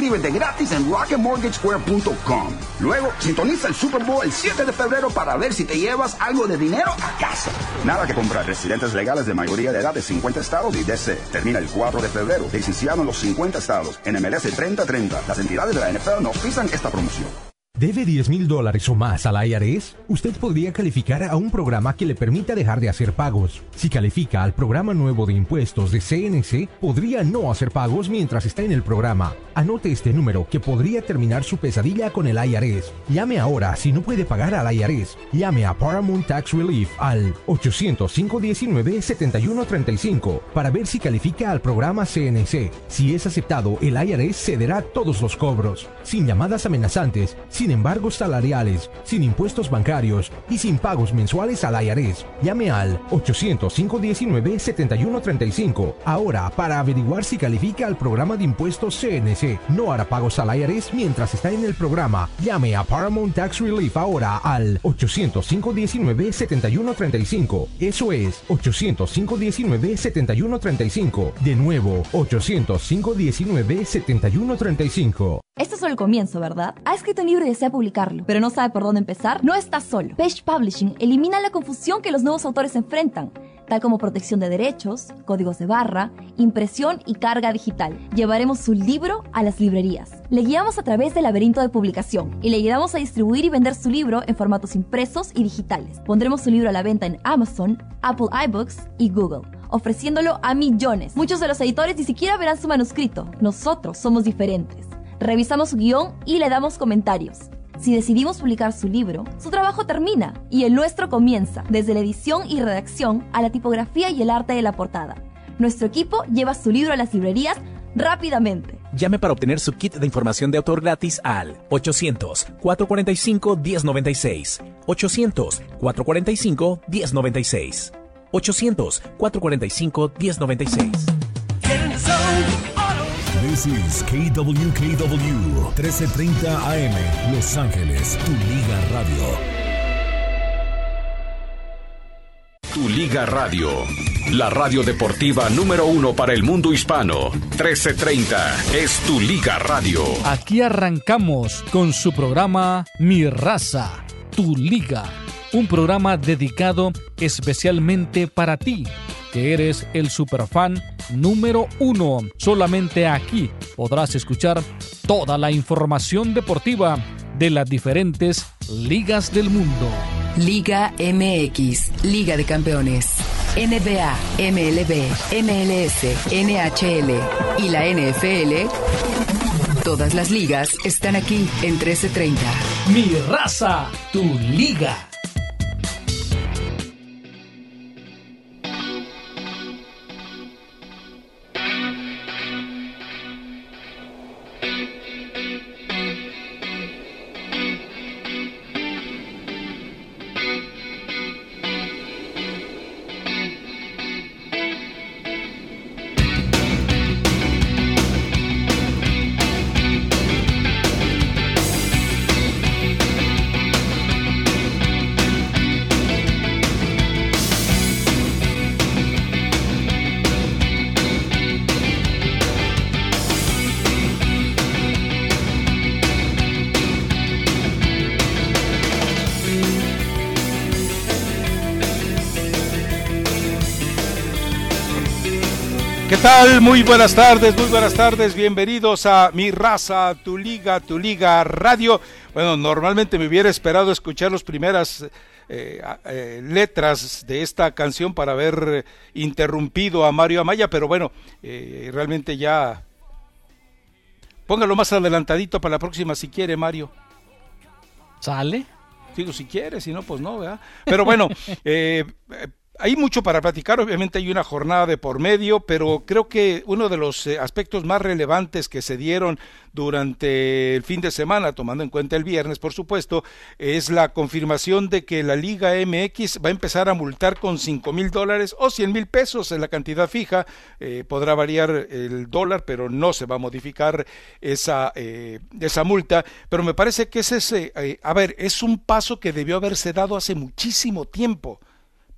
Inscríbete gratis en rocketmortgagesquare.com. Luego, sintoniza el Super Bowl el 7 de febrero para ver si te llevas algo de dinero a casa. Nada que comprar. Residentes legales de mayoría de edad de 50 estados y DC. Termina el 4 de febrero. Licenciado en los 50 estados. En MLS 3030. Las entidades de la NFL no pisan esta promoción. ¿Debe 10 mil dólares o más a la IRS? Usted podría calificar a un programa que le permita dejar de hacer pagos. Si califica al programa nuevo de impuestos de CNC, podría no hacer pagos mientras está en el programa. Anote este número que podría terminar su pesadilla con el IRS. Llame ahora si no puede pagar al IRS. Llame a Paramount Tax Relief al 800-519-7135 para ver si califica al programa CNC. Si es aceptado, el IRS cederá todos los cobros, sin llamadas amenazantes, sin embargos salariales, sin impuestos bancarios y sin pagos mensuales al IRS. Llame al 800-519-7135 ahora para averiguar si califica al programa de impuestos CNC. No hará pagos al IRS mientras está en el programa. Llame a Paramount Tax Relief ahora al 800-519-7135. Eso es 800-519-7135. De nuevo, 800-519-7135. Esto es el comienzo, ¿verdad? Ha escrito un libro desea publicarlo, pero no sabe por dónde empezar. No está solo. Page Publishing elimina la confusión que los nuevos autores enfrentan, tal como protección de derechos, códigos de barra, impresión y carga digital. Llevaremos su libro a las librerías. Le guiamos a través del laberinto de publicación y le ayudamos a distribuir y vender su libro en formatos impresos y digitales. Pondremos su libro a la venta en Amazon, Apple iBooks y Google ofreciéndolo a millones. Muchos de los editores ni siquiera verán su manuscrito. Nosotros somos diferentes revisamos su guion y le damos comentarios. Si decidimos publicar su libro, su trabajo termina y el nuestro comienza, desde la edición y redacción a la tipografía y el arte de la portada. Nuestro equipo lleva su libro a las librerías rápidamente. Llame para obtener su kit de información de autor gratis al 800-445-1096. 800-445-1096. 800-445-1096. This is KWKW 1330 AM Los Ángeles, tu liga radio. Tu liga radio. La radio deportiva número uno para el mundo hispano. 1330 es tu liga radio. Aquí arrancamos con su programa Mi raza, tu liga. Un programa dedicado especialmente para ti que eres el superfan número uno. Solamente aquí podrás escuchar toda la información deportiva de las diferentes ligas del mundo. Liga MX, Liga de Campeones, NBA, MLB, MLS, NHL y la NFL. Todas las ligas están aquí en 1330. Mi raza, tu liga. Tal? Muy buenas tardes, muy buenas tardes. Bienvenidos a Mi Raza, Tu Liga, Tu Liga Radio. Bueno, normalmente me hubiera esperado escuchar las primeras eh, eh, letras de esta canción para haber interrumpido a Mario Amaya, pero bueno, eh, realmente ya... Póngalo más adelantadito para la próxima si quiere, Mario. ¿Sale? Digo, si quiere, si no, pues no, ¿verdad? Pero bueno, eh, hay mucho para platicar, obviamente hay una jornada de por medio, pero creo que uno de los eh, aspectos más relevantes que se dieron durante el fin de semana, tomando en cuenta el viernes, por supuesto, es la confirmación de que la Liga MX va a empezar a multar con cinco mil dólares o cien mil pesos en la cantidad fija. Eh, podrá variar el dólar, pero no se va a modificar esa, eh, esa multa. Pero me parece que es ese, a ver, es un paso que debió haberse dado hace muchísimo tiempo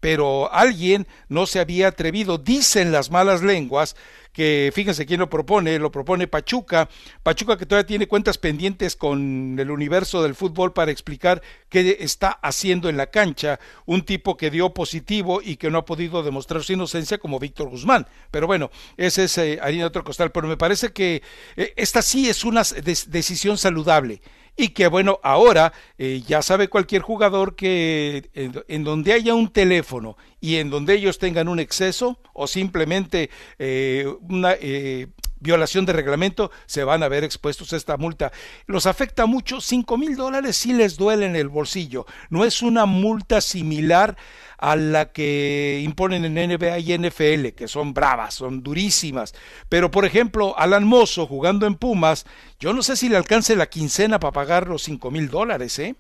pero alguien no se había atrevido, dicen las malas lenguas, que fíjense quién lo propone, lo propone Pachuca, Pachuca que todavía tiene cuentas pendientes con el universo del fútbol para explicar qué está haciendo en la cancha, un tipo que dio positivo y que no ha podido demostrar su inocencia como Víctor Guzmán. Pero bueno, ese es eh, harina de otro costal, pero me parece que eh, esta sí es una decisión saludable y que bueno, ahora eh, ya sabe cualquier jugador que en, donde haya un teléfono y en donde ellos tengan un exceso o simplemente eh, una eh, violación de reglamento, se van a ver expuestos a esta multa. Los afecta mucho, cinco mil dólares sí les duele en el bolsillo. No es una multa similar a la que imponen en NBA y NFL, que son bravas, son durísimas. Pero, por ejemplo, Alan Mozo jugando en Pumas, yo no sé si le alcance la quincena para pagar los cinco mil dólares, ¿eh?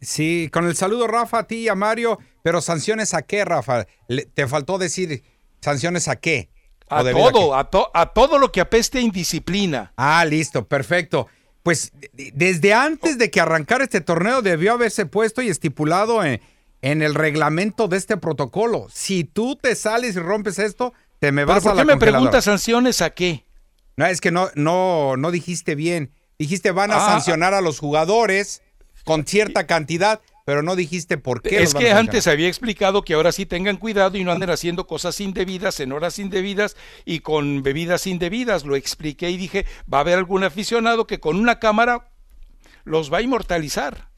Sí, con el saludo, Rafa, a ti y a Mario, pero sanciones a qué, Rafa? te faltó decir sanciones a qué. A todo, a, a, todo lo que apeste a indisciplina. Ah, listo, perfecto. Pues desde antes de que arrancara este torneo debió haberse puesto y estipulado en, en el reglamento de este protocolo. Si tú te sales y rompes esto, te me vas ¿Pero ¿Por qué me preguntas sanciones a qué? No, es que no, no, no dijiste bien. Dijiste van a ah. sancionar a los jugadores con cierta cantidad, pero no dijiste por qué. Es que antes había explicado que ahora sí tengan cuidado y no anden haciendo cosas indebidas en horas indebidas y con bebidas indebidas. Lo expliqué y dije, va a haber algún aficionado que con una cámara los va a inmortalizar.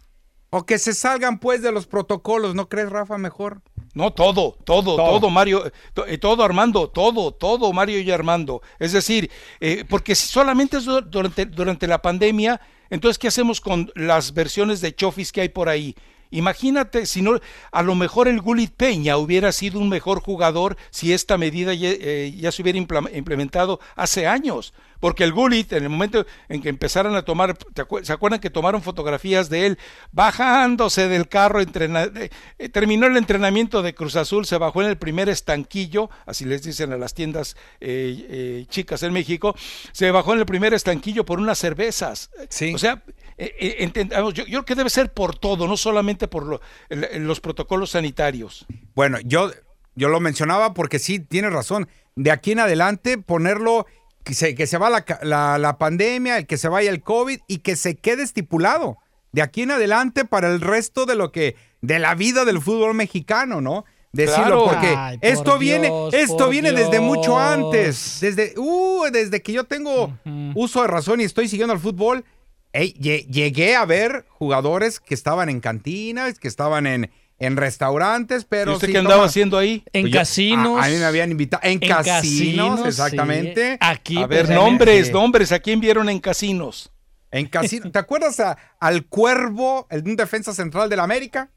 O que se salgan pues de los protocolos, ¿no crees, Rafa, mejor? No, todo, todo, todo, Mario, eh, todo Armando, todo, todo Mario y Armando. Es decir, eh, porque si solamente es durante, durante la pandemia, entonces, ¿qué hacemos con las versiones de Chofis que hay por ahí? Imagínate, si no, a lo mejor el Gulit Peña hubiera sido un mejor jugador si esta medida ya, eh, ya se hubiera implementado hace años porque el Gullit, en el momento en que empezaron a tomar, ¿se acuerdan que tomaron fotografías de él bajándose del carro, eh, terminó el entrenamiento de Cruz Azul, se bajó en el primer estanquillo, así les dicen a las tiendas eh, eh, chicas en México, se bajó en el primer estanquillo por unas cervezas. O sea, entendamos, yo, creo que debe ser por todo, no solamente por los protocolos sanitarios. Bueno, yo, yo lo mencionaba porque sí, tiene razón. De aquí en adelante ponerlo que se, que se va la, la, pandemia, el que se vaya el COVID y que se quede estipulado de aquí en adelante para el resto de lo que, de la vida del fútbol mexicano, ¿no? Decirlo, porque esto viene, esto viene desde mucho antes, desde, uh, desde que yo tengo uso de razón y estoy siguiendo el fútbol, llegué a ver jugadores que estaban en cantinas, que estaban en, en restaurantes, pero. ¿Y usted qué andaba haciendo ahí? En pues casinos. A, mí me habían invitado. En, casinos, exactamente. Aquí. A ver, nombres, nombres. ¿A quién vieron en casinos? En casinos. ¿Te acuerdas al Cuervo, el, un defensa central de la América?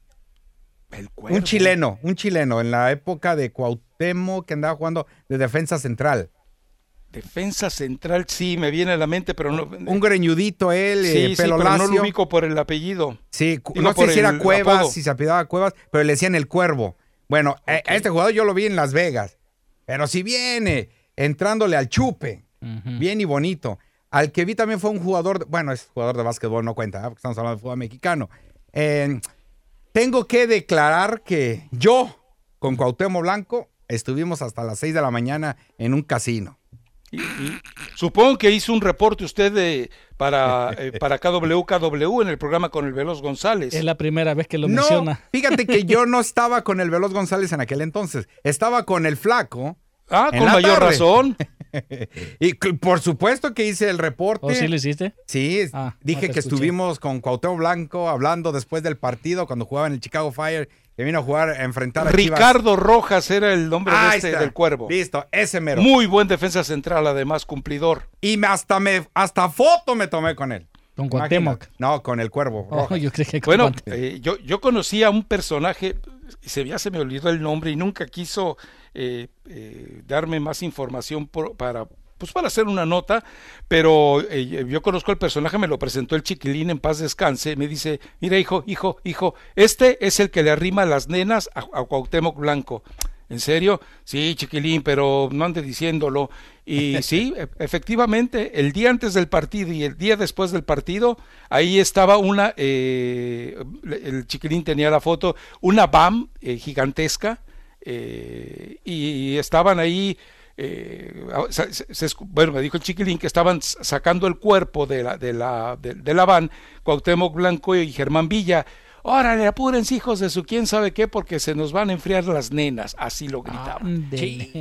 El Cuervo. Un chileno, un chileno, en la época de Cuauhtémoc, que andaba jugando de defensa central. Defensa central, sí, me viene a la mente, pero no. Un greñudito él, sí, eh, pelo sí, pero no lo ubico por el apellido. Sí, no sé si era Cuevas, si se apellidaba Cuevas, pero le decían el cuervo. Bueno, a este jugador yo lo vi en Las Vegas. Pero si viene entrándole al chupe, bien y bonito. Al que vi también fue un jugador, bueno, es jugador de básquetbol, no cuenta, ¿eh? porque estamos hablando de fútbol mexicano. tengo que declarar que yo, con Cuauhtémoc Blanco, estuvimos hasta las 6 de la mañana en un casino. Supongo que hizo un reporte usted de, para, eh, para KWKW en el programa con el Veloz González. Es la primera vez que lo no, menciona. Fíjate que yo no estaba con el Veloz González en aquel entonces. Estaba con el Flaco. Ah, con mayor razón. y por supuesto que hice el reporte. ¿O sí lo hiciste? Sí, ah, dije que estuvimos con Cuauhtémoc Blanco hablando después del partido cuando jugaba en el Chicago Fire que vino a jugar, a enfrentar a Ricardo Rojas era el nombre de este, del cuervo. Listo, ese mero. Muy buen defensa central, además, cumplidor. Y hasta me, hasta foto me tomé con él. Con Cuauhtémoc. No, con el cuervo. Oh, yo que bueno, eh, yo, yo conocí a un personaje, se, ya se me olvidó el nombre y nunca quiso eh, eh, darme más información para pues para hacer una nota, pero eh, yo conozco el personaje, me lo presentó el chiquilín en paz descanse, me dice, mira hijo, hijo, hijo, este es el que le arrima las nenas a, Cuauhtémoc Blanco. ¿En serio? Sí, chiquilín, pero no ande diciéndolo. Y sí, e- efectivamente, el día antes del partido y el día después del partido, ahí estaba una, eh, el chiquilín tenía la foto, una BAM eh, gigantesca, eh, y estaban ahí, eh, se- se- bueno, me dijo el chiquilín que estaban sacando el cuerpo de la, de la, de, de la van, Cuauhtémoc Blanco y Germán Villa. Órale, apúrense, hijos de su quién sabe qué, porque se nos van a enfriar las nenas. Así lo gritaban.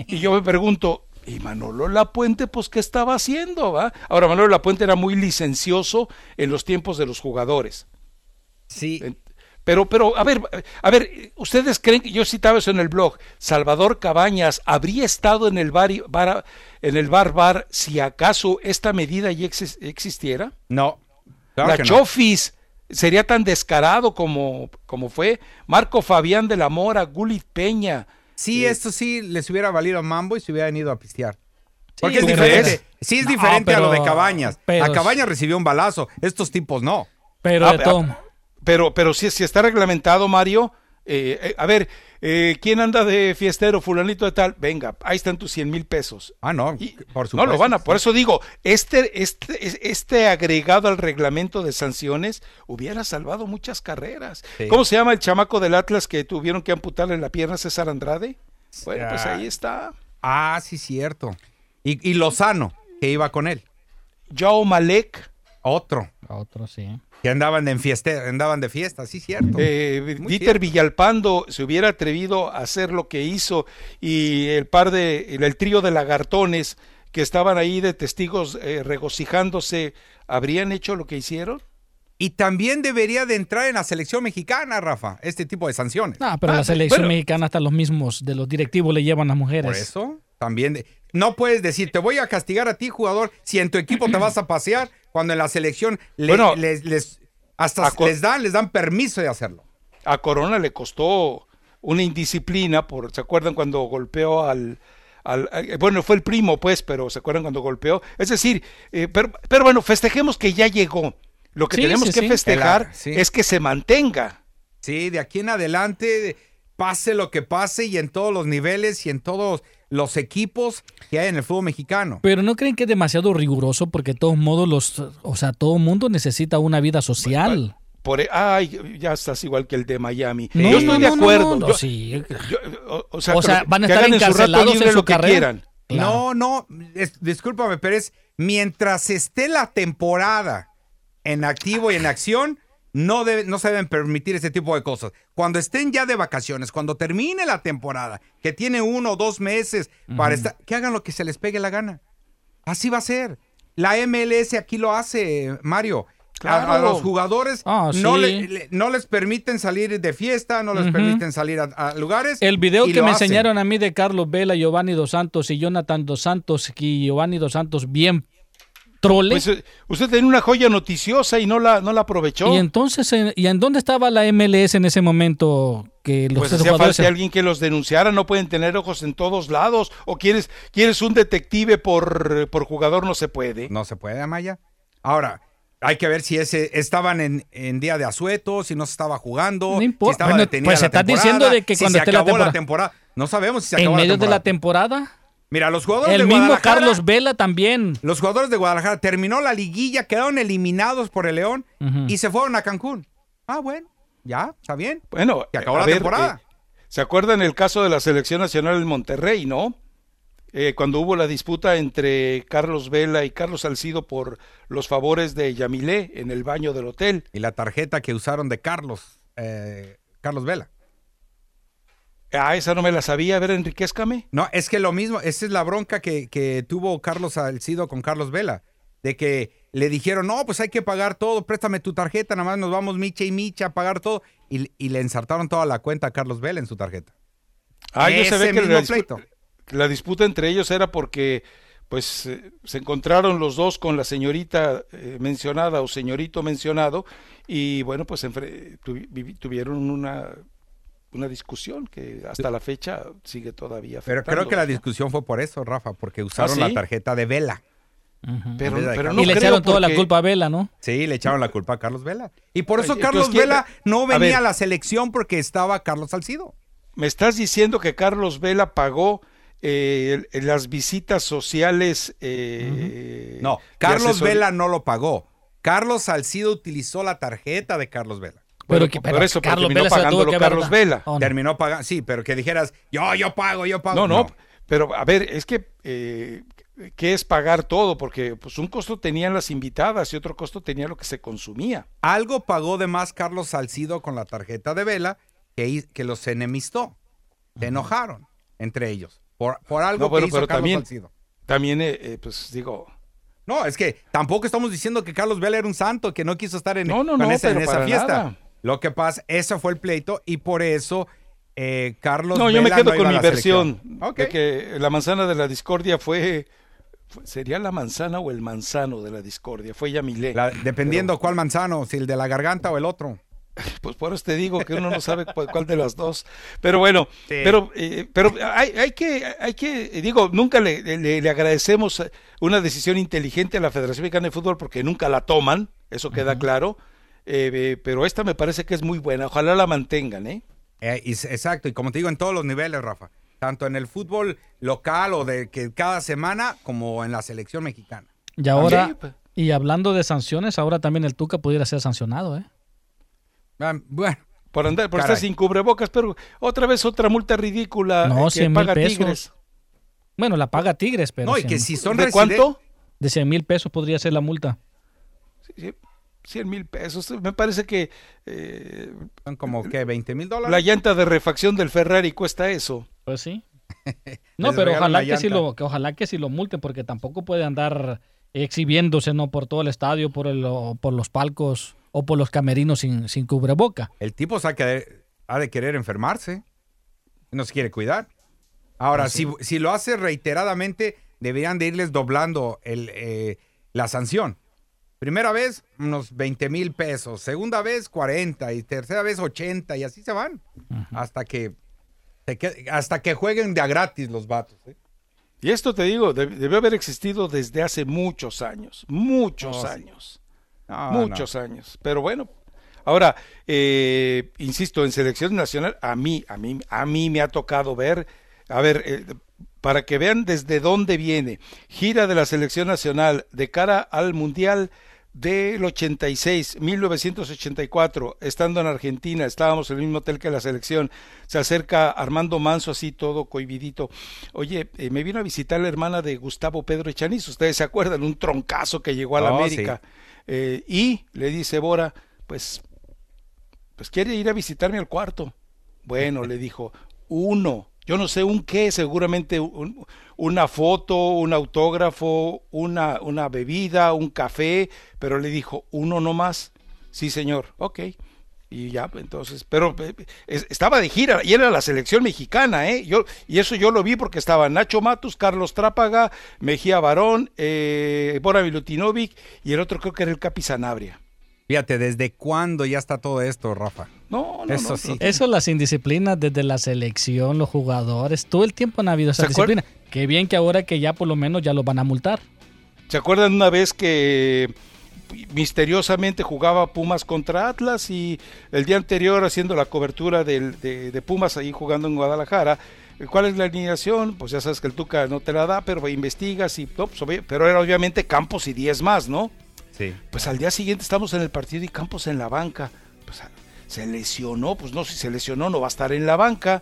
Y yo me pregunto, ¿y Manolo Lapuente, pues qué estaba haciendo? va? Ahora, Manolo Lapuente era muy licencioso en los tiempos de los jugadores. Sí. Pero, pero, a ver, a ver, ¿ustedes creen que yo citaba eso en el blog? Salvador Cabañas habría estado en el bar, y- bar- en el bar bar si acaso esta medida ya exis- existiera? No. claro la que no. Sería tan descarado como, como fue. Marco Fabián de la Mora, Gulit Peña. Sí, Eh, esto sí les hubiera valido mambo y se hubieran ido a pistear. Porque ¿tú es diferente. Sí, es No, diferente a lo de Cabañas. pero- a Cabañas recibió un balazo. Estos tipos no. Pero Ah, de todo. ah, Pero, pero si, si está reglamentado, Mario, eh, eh, a ver, eh, ¿quién anda de fiestero, fulanito de tal? Venga, ahí están tus 100 mil pesos. Ah, no, Y- por no supuesto. lo van a, por eso digo, este, este, es- este agregado al reglamento de sanciones hubiera salvado muchas carreras. Sí. ¿Cómo se llama el chamaco del Atlas que tuvieron que amputarle la pierna a César Andrade? Bueno, pues Ah. ahí está. Ah, sí, cierto. Y, y Lozano, que iba con él. Joe Malek, Otro. Otro, sí. Que andaban de fiesta, andaban de fiesta, sí, cierto. eh, Muy Dieter cierto. Villalpando se hubiera atrevido a hacer lo que hizo y el par de, el, el trío de lagartones que estaban ahí de testigos eh, regocijándose, ¿habrían hecho lo que hicieron? Y también debería de entrar en la selección mexicana, Rafa, este tipo de sanciones. Ah, pero Ah, la selección bueno. mexicana hasta los mismos de los directivos le llevan a mujeres. Por eso, también. de- no puedes decir, te voy a castigar a ti, jugador, si en tu equipo te vas a pasear, cuando en la selección le- Bueno, les, les- hasta les dan, les dan permiso de hacerlo. A Corona le costó una indisciplina por, ¿se acuerdan cuando golpeó al, al- al- bueno, fue el primo, pues, pero ¿se acuerdan cuando golpeó? Es decir, eh, pero, pero bueno, festejemos que ya llegó. Lo que Sí, tenemos sí, que sí. festejar El- sí. es que se mantenga. Sí, de aquí en adelante, pase lo que pase y en todos los niveles y en todos los equipos que hay en el fútbol mexicano. Pero no creen que es demasiado riguroso porque de todos modos los, o sea, todo mundo necesita una vida social. Por, e- ay, ya estás igual que el de Miami. No, yo estoy no, de no, no, acuerdo. no, yo- sí. yo- o, o sea, O sea, que- van a que estar en su encarcelados en su lo que carrera. quieran. No, no, es- discúlpame, pero es mientras esté la temporada en activo y en acción, no, debe- no se deben permitir ese tipo de cosas. Cuando estén ya de vacaciones, cuando termine la temporada, que tiene uno o dos meses para estar, que hagan lo que se les pegue la gana. Así va a ser. La MLS aquí lo hace, Mario. A- los jugadores Ah, no, sí. le- le- no les permiten salir de fiesta, no les permiten salir a, a lugares. El video que me hacen. enseñaron a mí de Carlos Vela, Giovanni Dos Santos y Jonathan Dos Santos y Giovanni Dos Santos bien trole. Pues eh, usted tenía una joya noticiosa y no la, no la aprovechó. y entonces, eh, ¿y en dónde estaba la MLS en ese momento que los Pues hacía falta alguien que los denunciara, no pueden tener ojos en todos lados. O quieres, quieres un detective por, por jugador, no se puede. No se puede, Amaya. Ahora, hay que ver si ese estaban en, en día de asueto, si no se estaba jugando, No importa. si estaba Bueno, detenida pues la estás temporada, diciendo de que si cuando se esté la acabó la temporada- temporada. No sabemos si se en acabó medio la de la temporada. Mira, los jugadores El de mismo Guadalajara, Carlos Vela también. los jugadores de Guadalajara terminó la liguilla, quedaron eliminados por el León y se fueron a Cancún. Ah, bueno, ya, está bien. Bueno, Se acabó a la ver, temporada. eh, ¿Se acuerdan el caso de la selección nacional en Monterrey, no? Eh, cuando hubo la disputa entre Carlos Vela y Carlos Salcido por los favores de Yamilé en el baño del hotel. Y la tarjeta que usaron de Carlos, eh, Carlos Vela. Ah, esa no me la sabía. A ver, enriquezcame. No, es que lo mismo, esa es la bronca que, que tuvo Carlos Salcido con Carlos Vela, de que le dijeron, no, pues hay que pagar todo, préstame tu tarjeta, nada más nos vamos Micha y Micha a pagar todo, y, y le ensartaron toda la cuenta a Carlos Vela en su tarjeta. Ah, yo sabía que la, dispu- disputa entre ellos era porque pues eh, se encontraron los dos con la señorita eh, mencionada o señorito mencionado y bueno, pues tuvi- tuvieron una una discusión que hasta la fecha sigue todavía Pero creo que la discusión fue por eso, Rafa, porque usaron ¿sí? la tarjeta de Vela. pero, pero no y le echaron toda la culpa a Vela, ¿no? Sí, le echaron la culpa a Carlos Vela. Y por eso Carlos entonces, ¿quién- Vela no a venía ver. a la selección porque estaba Carlos Salcido. me estás diciendo que Carlos Vela pagó eh, las visitas sociales. Eh, no, Carlos Vela no lo pagó. Carlos Salcido utilizó la tarjeta de Carlos Vela. Pero, que, por eso Carlos terminó Vela pagándolo Carlos Vela. Terminó pagando, sí, pero que dijeras, yo, yo pago, yo pago. No, no, pero a ver, es que, eh, ¿qué es pagar todo? Porque pues un costo tenían las invitadas y otro costo tenía lo que se consumía. Algo pagó de más Carlos Salcido con la tarjeta de Vela que, que los enemistó. Se enojaron entre ellos por, por algo que hizo Carlos también, Salcido. También, eh, eh, pues digo, no, es que tampoco estamos diciendo que Carlos Vela era un santo, que no quiso estar en, no, no, esa, en esa fiesta. Lo que pasa, eso fue el pleito y por eso eh, Carlos No, yo me quedo con mi versión de que la manzana de la discordia fue, ¿Sería la manzana o el manzano de la discordia? Fue Yamilé. dependiendo cuál manzano, si el de la garganta o el otro. Pues por eso te digo que uno no sabe cuál de las dos. Pero bueno, pero, eh, pero hay, hay, que, hay que, digo, nunca le, le, agradecemos una decisión inteligente a la Federación Mexicana de Fútbol porque nunca la toman, eso queda claro. Eh, eh, pero esta me parece que es muy buena. Ojalá la mantengan, ¿eh? exacto, y como te digo, en todos los niveles, Rafa. Tanto en el fútbol local o de que cada semana, como en la selección mexicana. Y ahora, y hablando de sanciones, ahora también el Tuca pudiera ser sancionado, ¿eh? Ah, bueno. Por andar, por estar sin cubrebocas, pero otra vez otra multa ridícula no, que paga Tigres. Bueno, la paga Tigres, pero. No, y que si son ¿De cuánto? De 100 mil pesos podría ser la multa. Sí, sí. 100 mil pesos. Me parece que... Eh, Son como que 20 mil dólares. La llanta de refacción del Ferrari cuesta eso. Pues sí. no, pero ojalá que, si lo, que ojalá que si lo multen, porque tampoco puede andar exhibiéndose no por todo el estadio, por, el, por los palcos o por los camerinos sin, sin cubreboca. El tipo ha de querer enfermarse. No se quiere cuidar. Ahora, si, si, lo hace reiteradamente, deberían de irles doblando el, eh, la sanción. Primera vez, unos 20 mil pesos. Segunda vez, 40. Y tercera vez, 80. Y así se van. Hasta que hasta que jueguen de a gratis los vatos. ¿eh? Y esto te digo, debe, haber existido desde hace muchos años. Muchos años muchos años. Pero bueno, ahora, eh, insisto, en selección nacional, a mí, a mí, a mí me ha tocado ver, a ver, eh, para que vean desde dónde viene, gira de la selección nacional de cara al Mundial del 86, 1984, estando en Argentina, estábamos en el mismo hotel que la selección, se acerca Armando Manso así todo cohibidito, oye, eh, me vino a visitar la hermana de Gustavo Pedro Echaniz, ustedes se acuerdan, un troncazo que llegó a la oh, América. Eh, y le dice Bora, pues, pues quiere ir a visitarme al cuarto. Bueno, le dijo, uno, yo no sé un qué, seguramente una foto, un autógrafo, una, una bebida, un café, pero le dijo, uno no más. Sí, señor, ok. Y ya, entonces, pero eh, estaba de gira y era la selección mexicana, ¿eh? Yo, y eso yo lo vi porque estaba Nacho Matus, Carlos Trápaga, Mejía Barón, eh, Bora Milutinovic y el otro creo que era el Capi Sanabria. Fíjate, ¿desde cuándo ya está todo esto, Rafa? No, no, eso sí. Eso, las indisciplinas desde la selección, los jugadores, todo el tiempo han habido esa disciplina. Qué bien que ahora que ya por lo menos ya lo van a multar. ¿Se acuerdan una vez que misteriosamente jugaba Pumas contra Atlas y el día anterior haciendo la cobertura de, Pumas ahí jugando en Guadalajara. ¿Cuál es la alineación? Pues ya sabes que el Tuca no te la da, pero investigas y pues, pero era obviamente Campos y 10 más, ¿no? Sí. Pues al día siguiente estamos en el partido y Campos en la banca. Se lesionó, pues no, si se lesionó no va a estar en la banca.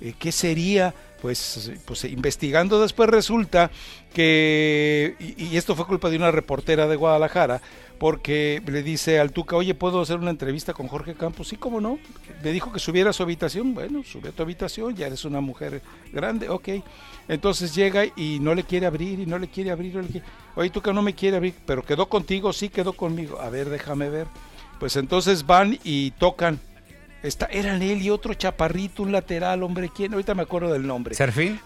Eh, ¿Qué sería? pues, pues investigando después resulta que, y, esto fue culpa de una reportera de Guadalajara, porque le dice al Tuca, oye, ¿puedo hacer una entrevista con Jorge Campos? Sí, cómo no. Me dijo que subiera a su habitación. Bueno, sube a tu habitación, ya eres una mujer grande, ok. Entonces llega y no le quiere abrir y no le quiere abrir. No. Oye, Tuca no me quiere abrir, pero quedó contigo, sí quedó conmigo. A ver, déjame ver. Pues entonces van y tocan Está, eran él y otro chaparrito, un lateral, hombre, ¿quién? Ahorita me acuerdo del nombre. ¿Serfín?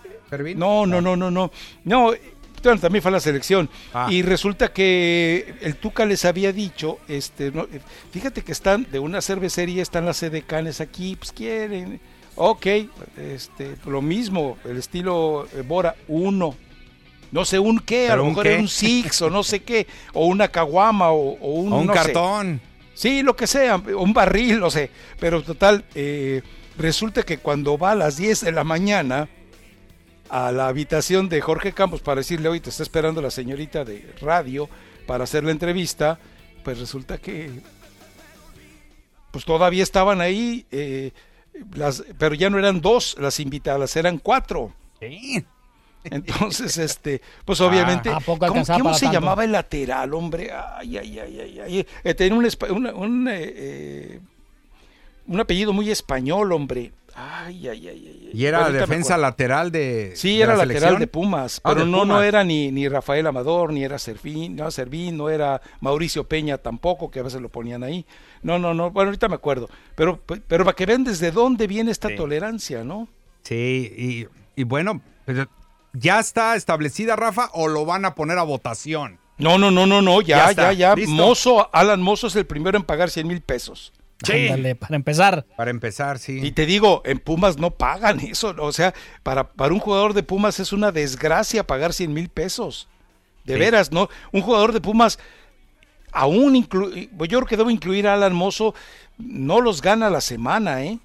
No, no, no, no, no. No, también fue la selección. Ah. Y resulta que el Tuca les había dicho, este, fíjate que están de una cervecería, están las edecanes aquí, pues quieren. Ok, este, lo mismo, el estilo eh, Bora, uno. No sé un qué, a lo mejor era un Six o no sé qué, o una caguama o, un, un cartón. Sí, lo que sea, un barril, no sé. Pero total, eh, resulta que cuando va a las 10 de la mañana a la habitación de Jorge Campos para decirle, hoy te está esperando la señorita de radio para hacer la entrevista, pues resulta que pues todavía estaban ahí, eh, las, pero ya no eran dos las invitadas, eran cuatro. Entonces, este, pues obviamente, ¿a poco ¿cómo, se tanto? llamaba el lateral, hombre? Ay, ay, ay, ay, ay. Eh, tenía un, una- un, eh, eh, un apellido muy español, hombre. Ay, ay, ay, ay. ay. Y era Ahorita me defensa lateral de. Sí, de era la lateral selección. de Pumas, Ah, pero de no, no era ni, ni Rafael Amador, ni era Servín, no, Servín, no era Mauricio Peña tampoco, que a veces lo ponían ahí. No, no, no, bueno, ahorita me acuerdo. Pero, pero para que vean desde dónde viene esta Sí. tolerancia, ¿no? Sí, y, y bueno, pero ¿ya está establecida, Rafa, o lo van a poner a votación? No, no, no, no, no, Ya ya, ya, ya. Mozo, Alan Mozo es el primero en pagar 100 mil pesos. Ándale, para empezar. Para empezar, sí. Y te digo, en Pumas no pagan eso. O sea, para, para un jugador de Pumas es una desgracia pagar 100 mil pesos. De Sí. veras, ¿no? Un jugador de Pumas, aún inclu- yo creo que debo incluir a Alan Mozo, no los gana la semana, ¿eh?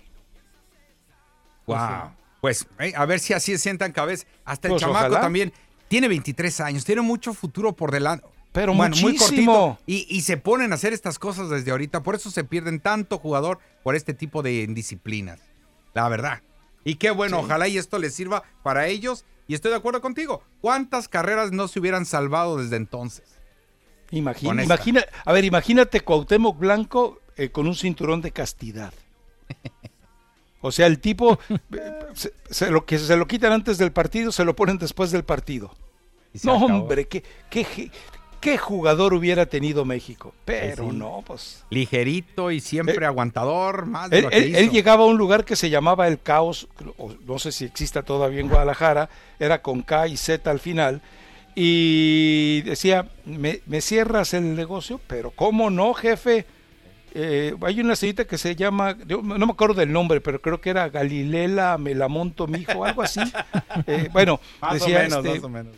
Wow. Pues eh, a ver si así se sientan cabeza. Hasta el Pues, chamaco ojalá. también tiene 23 años, tiene mucho futuro por delante. Pero muy muchísimo. cortito. Y, y se ponen a hacer estas cosas desde ahorita. Por eso se pierden tanto jugador por este tipo de indisciplinas. La verdad. Y qué bueno, ojalá y esto les sirva para ellos. Y estoy de acuerdo contigo. ¿Cuántas carreras no se hubieran salvado desde entonces? Imagina, imagina, a ver, imagínate Cuauhtémoc Blanco eh, con un cinturón de castidad. O sea, el tipo, eh, se, se lo que se lo quitan antes del partido, se lo ponen después del partido. No, acabó. hombre, qué, qué, qué jugador hubiera tenido México. Pero Sí, no, pues. Ligerito y siempre Eh, aguantador. Más de Él, lo que él- él llegaba a un lugar que se llamaba El Caos, o no sé si exista todavía en Guadalajara, era con K y Z al final, y decía, me, me cierras el negocio, pero ¿cómo no, jefe? Eh, hay una señorita que se llama, yo no me acuerdo del nombre, pero creo que era Galilela Melamonto Mijo, algo así. Eh, bueno, Más decía, o menos, este, más o menos.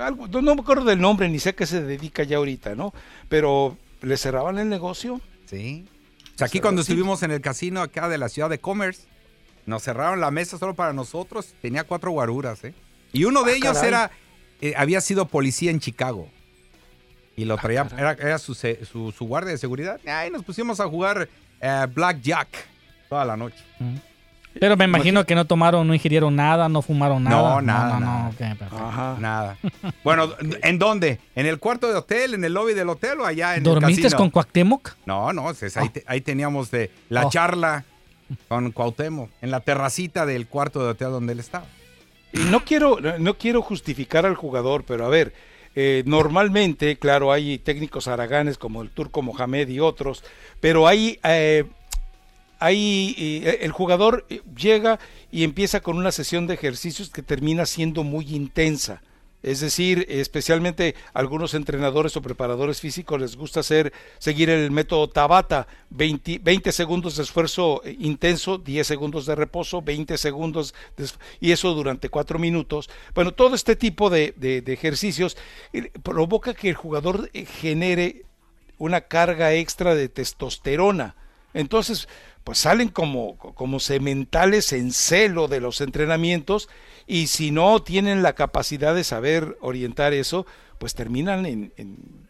algo- no, no me acuerdo del nombre, ni sé a qué se dedica ya ahorita, ¿no? Pero le cerraban el negocio. Sí. O sea, aquí cuando sí. estuvimos en el casino acá de la ciudad de Commerce, nos cerraron la mesa solo para nosotros. Tenía cuatro guaruras, ¿eh? Y uno de Ah, ellos caray. era, eh, había sido policía en Chicago. Y lo traía, era, era su, se- su, su guardia de seguridad. Y ahí nos pusimos a jugar eh, Blackjack toda la noche. Pero me imagino que no tomaron, no ingirieron nada, no fumaron nada. No, nada, No, no, nada. ok, perfecto. Ajá. Nada. bueno, ¿en dónde? ¿En el cuarto de hotel, en el lobby del hotel o allá en el ¿Dormiste con Cuauhtémoc? No, no, es- ahí, te- ahí teníamos de la Oh. charla con Cuauhtémoc, en la terracita del cuarto de hotel donde él estaba. Y no quiero, no quiero justificar al jugador, pero a ver, eh, normalmente, claro, hay técnicos haraganes como el turco Mohamed y otros, pero hay, eh, hay eh, el jugador llega y empieza con una sesión de ejercicios que termina siendo muy intensa. Es decir, especialmente algunos entrenadores o preparadores físicos les gusta hacer, seguir el método Tabata, 20, 20 segundos de esfuerzo eh, intenso, 10 segundos de reposo, 20 segundos, de y eso durante 4 minutos. Bueno, todo este tipo de, de- de ejercicios eh, provoca que el jugador eh, genere una carga extra de testosterona. Entonces, pues salen como, como sementales en celo de los entrenamientos y si no tienen la capacidad de saber orientar eso, pues terminan en, en,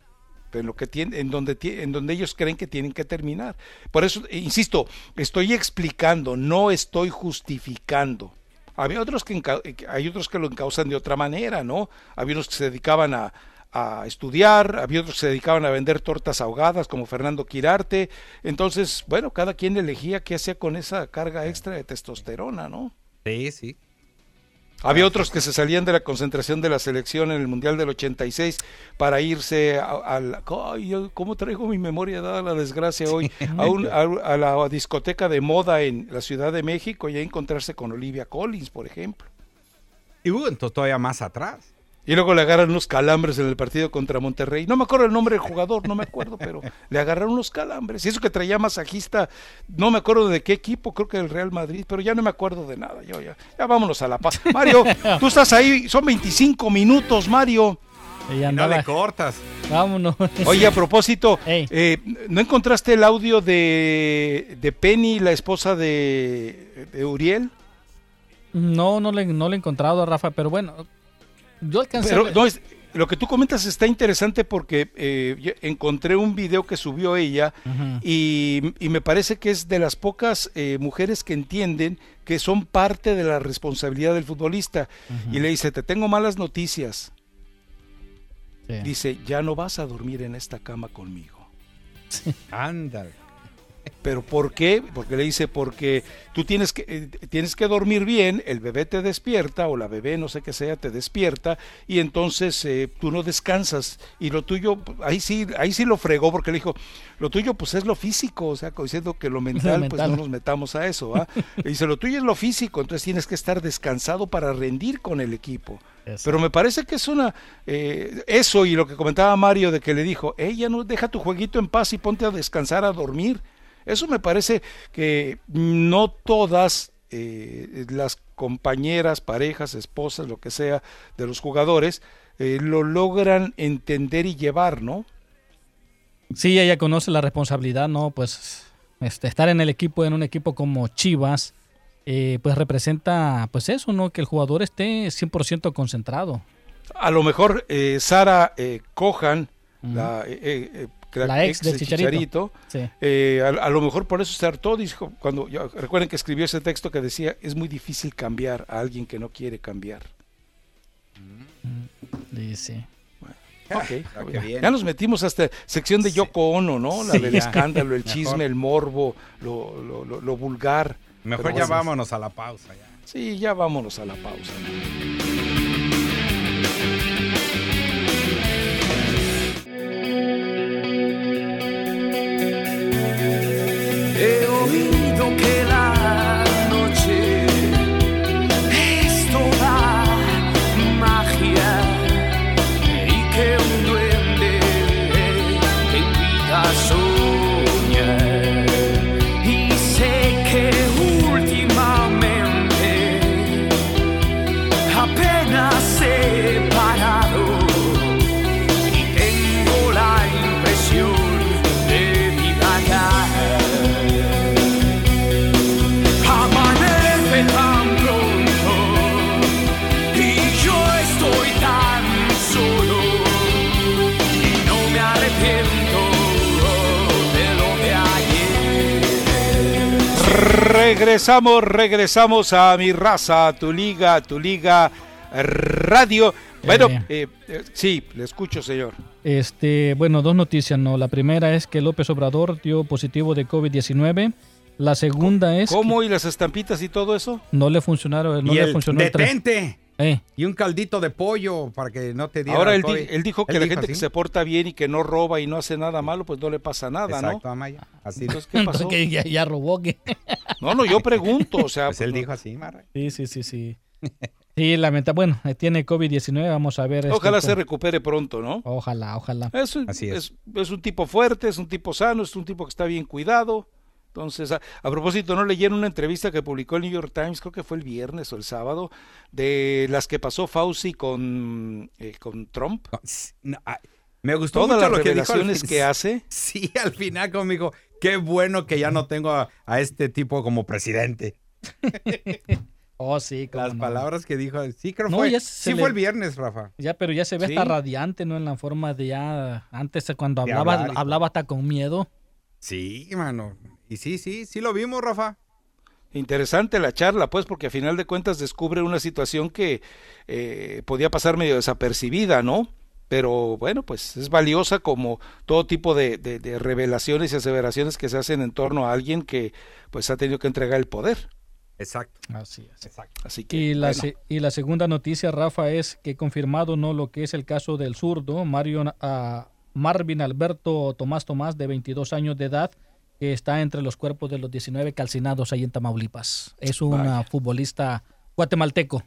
en lo que tienen, en donde en donde ellos creen que tienen que terminar. Por eso, insisto, estoy explicando, no estoy justificando. Había otros que hay otros que lo encausan de otra manera, ¿no? Había unos que se dedicaban a, a estudiar, había otros que se dedicaban a vender tortas ahogadas, como Fernando Quirarte. Entonces, bueno, cada quien elegía qué hacía con esa carga extra de testosterona, ¿no? Sí, sí. Había otros que se salían de la concentración de la selección en el Mundial del 86 para irse a, a la- ay, yo, ¿Cómo traigo mi memoria dada la desgracia hoy? A, un- a- a la discoteca de moda en la Ciudad de México y a encontrarse con Olivia Collins, por ejemplo. Y uh, entonces todavía más atrás. Y luego le agarran unos calambres en el partido contra Monterrey. No me acuerdo el nombre del jugador, no me acuerdo, pero le agarraron unos calambres. Y eso que traía masajista, no me acuerdo de qué equipo, creo que del Real Madrid, pero ya no me acuerdo de nada. Yo ya, ya vámonos a la paz. Mario, tú estás ahí, son 25 minutos, Mario. Y no le cortas. Vámonos. Oye, a propósito, eh, ¿no encontraste el audio de, de Penny, la esposa de, de Uriel? No, no le, no le he encontrado, Rafa, pero bueno, yo alcancé. Pero, no, es, lo que tú comentas está interesante porque eh, encontré un video que subió ella y, me parece que es de las pocas eh, mujeres que entienden que son parte de la responsabilidad del futbolista. Y le dice, te tengo malas noticias. Dice, ya no vas a dormir en esta cama conmigo. Ándale. ¿Pero por qué? Porque le dice, porque tú tienes que, eh, tienes que dormir bien, el bebé te despierta, o la bebé, no sé qué sea, te despierta, y entonces eh, tú no descansas. Y lo tuyo, ahí sí, ahí sí lo fregó, porque le dijo, lo tuyo pues es lo físico, o sea, diciendo que lo mental, pues no nos metamos a eso. ¿ah? dice, lo tuyo es lo físico, entonces tienes que estar descansado para rendir con el equipo. Pero me parece que es una eh, eso y lo que comentaba Mario de que le dijo, ella no deja tu jueguito en paz y ponte a descansar a dormir. Eso me parece que no todas eh, las compañeras, parejas, esposas, lo que sea, de los jugadores, eh, lo logran entender y llevar, ¿no? Sí, ella conoce la responsabilidad, ¿no? Pues este, estar en el equipo, en un equipo como Chivas, eh, pues representa, pues eso, ¿no? Que el jugador esté 100% concentrado. A lo mejor Sara Cojan, la la ex, de Chicharito, eh, a, lo mejor por eso se hartó, dijo, cuando, recuerden que escribió ese texto que decía, es muy difícil cambiar a alguien que no quiere cambiar. Dice. Ah, ya nos metimos hasta sección de Yoko Ono, ¿no? La del escándalo, el chisme, el morbo, lo, lo, vulgar. Mejor ya vámonos a la pausa. Ya. Sí, ya vámonos a la pausa. Regresamos, regresamos a mi raza, a tu liga, a tu liga radio. Bueno, eh, eh, sí, le escucho, señor. Este, bueno, dos noticias, ¿no? La primera es que López Obrador dio positivo de COVID-19. La segunda es. ¿Cómo? ¿Y las estampitas y todo eso? No le funcionaron. No ¿Y le funcionó detente. Eh. Y un caldito de pollo para que no te diera Ahora él, dijo que la gente que se porta bien y que no roba y no hace nada malo, pues no le pasa nada, Exacto, Amaya. Así Entonces, ¿qué pasó? que ya, robó. Que... No, no, yo pregunto, o sea. Pues él dijo así, Marra. Sí, sí, sí, sí. Sí, lamenta. Bueno, tiene COVID-19, vamos a ver. Ojalá se recupere pronto, ¿no? Ojalá, ojalá. Es, así es. es un tipo fuerte, es un tipo sano, es un tipo que está bien cuidado. Entonces, a, propósito, ¿no leyeron una entrevista que publicó el New York Times, creo que fue el viernes o el sábado, de las que pasó Fauci con, eh, con Trump? Ah, me gustó Todas mucho las lo revelaciones que, que, hace. Sí, al final conmigo, qué bueno que ya no tengo a, este tipo como presidente. Oh, sí, Las palabras que dijo, sí, creo que fue, sí fue el viernes, Rafa. Ya, pero ya se ve hasta radiante, ¿no? En la forma de ya, antes cuando hablaba, hablaba hasta con miedo. Sí, mano. Y sí, sí, sí lo vimos, Rafa. Interesante la charla, pues, porque a final de cuentas descubre una situación que eh, podía pasar medio desapercibida, ¿no? Pero bueno, pues es valiosa como todo tipo de, revelaciones y aseveraciones que se hacen en torno a alguien que pues ha tenido que entregar el poder. Exacto. Así es. Exacto. Así que, y, la, y la segunda noticia, Rafa, es que confirmado no lo que es el caso del zurdo, Mario, uh, Marvin Alberto Tomás Tomás, de 22 años de edad, que está entre los cuerpos de los 19 calcinados ahí en Tamaulipas. Es un futbolista guatemalteco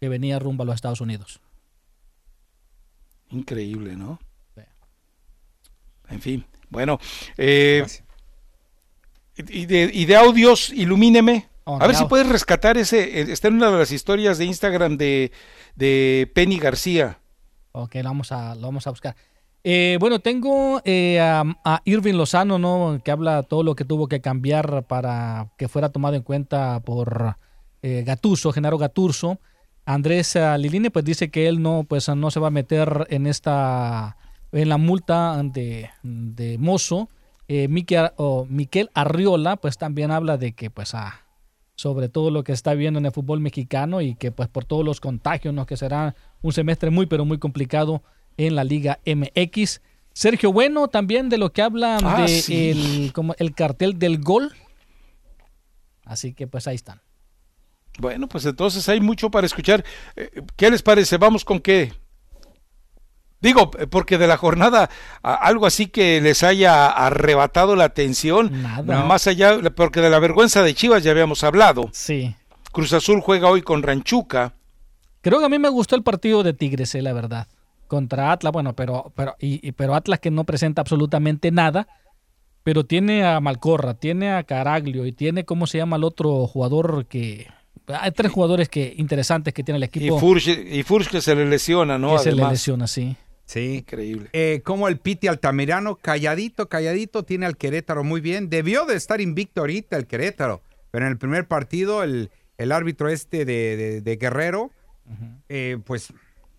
que venía rumbo a los Estados Unidos. Increíble, ¿no? En fin, bueno. Eh, y, de, audios, ilumíneme. Oh, a ver si puedes rescatar ese. Eh, está en una de las historias de Instagram de, de Penny García. Ok, lo vamos a, lo vamos a buscar. Eh, bueno, tengo eh, a, Irving Lozano, ¿no? Que habla todo lo que tuvo que cambiar para que fuera tomado en cuenta por eh, Gatuso, Genaro Gaturso. Andrés eh, Liline, pues dice que él no, pues no se va a meter en esta, en la multa de, de Mozo. Eh, Miquel Arriola, pues también habla de que, pues, ah, sobre todo lo que está viendo en el fútbol mexicano y que, pues, por todos los contagios, ¿no? Que será un semestre muy, pero muy complicado en la Liga MX. Sergio Bueno también de lo que habla Ah, de sí. el, como el cartel del gol. Así que pues ahí están. Bueno, pues entonces hay mucho para escuchar. Eh, ¿Qué les parece? ¿Vamos con qué? Digo, porque de la jornada algo así que les haya arrebatado la atención, Nada. más allá, porque de la vergüenza de Chivas ya habíamos hablado. Sí. Cruz Azul juega hoy con Ranchuca. Creo que a mí me gustó el partido de Tigres, eh, la verdad. Contra Atlas, bueno, pero, pero, y, y- pero Atlas que no presenta absolutamente nada, pero tiene a Malcorra, tiene a Caraglio y tiene, ¿cómo se llama el otro jugador que... Hay tres jugadores que interesantes que tiene el Y equipo Furch, y Furch que se le lesiona, ¿no? que se le lesiona, sí. Sí. Increíble. Eh, como el Piti Altamirano, calladito, calladito, tiene al Querétaro muy bien. Debió de estar invicto ahorita el Querétaro, pero en el primer partido el, el árbitro este de, de- de Guerrero, eh, pues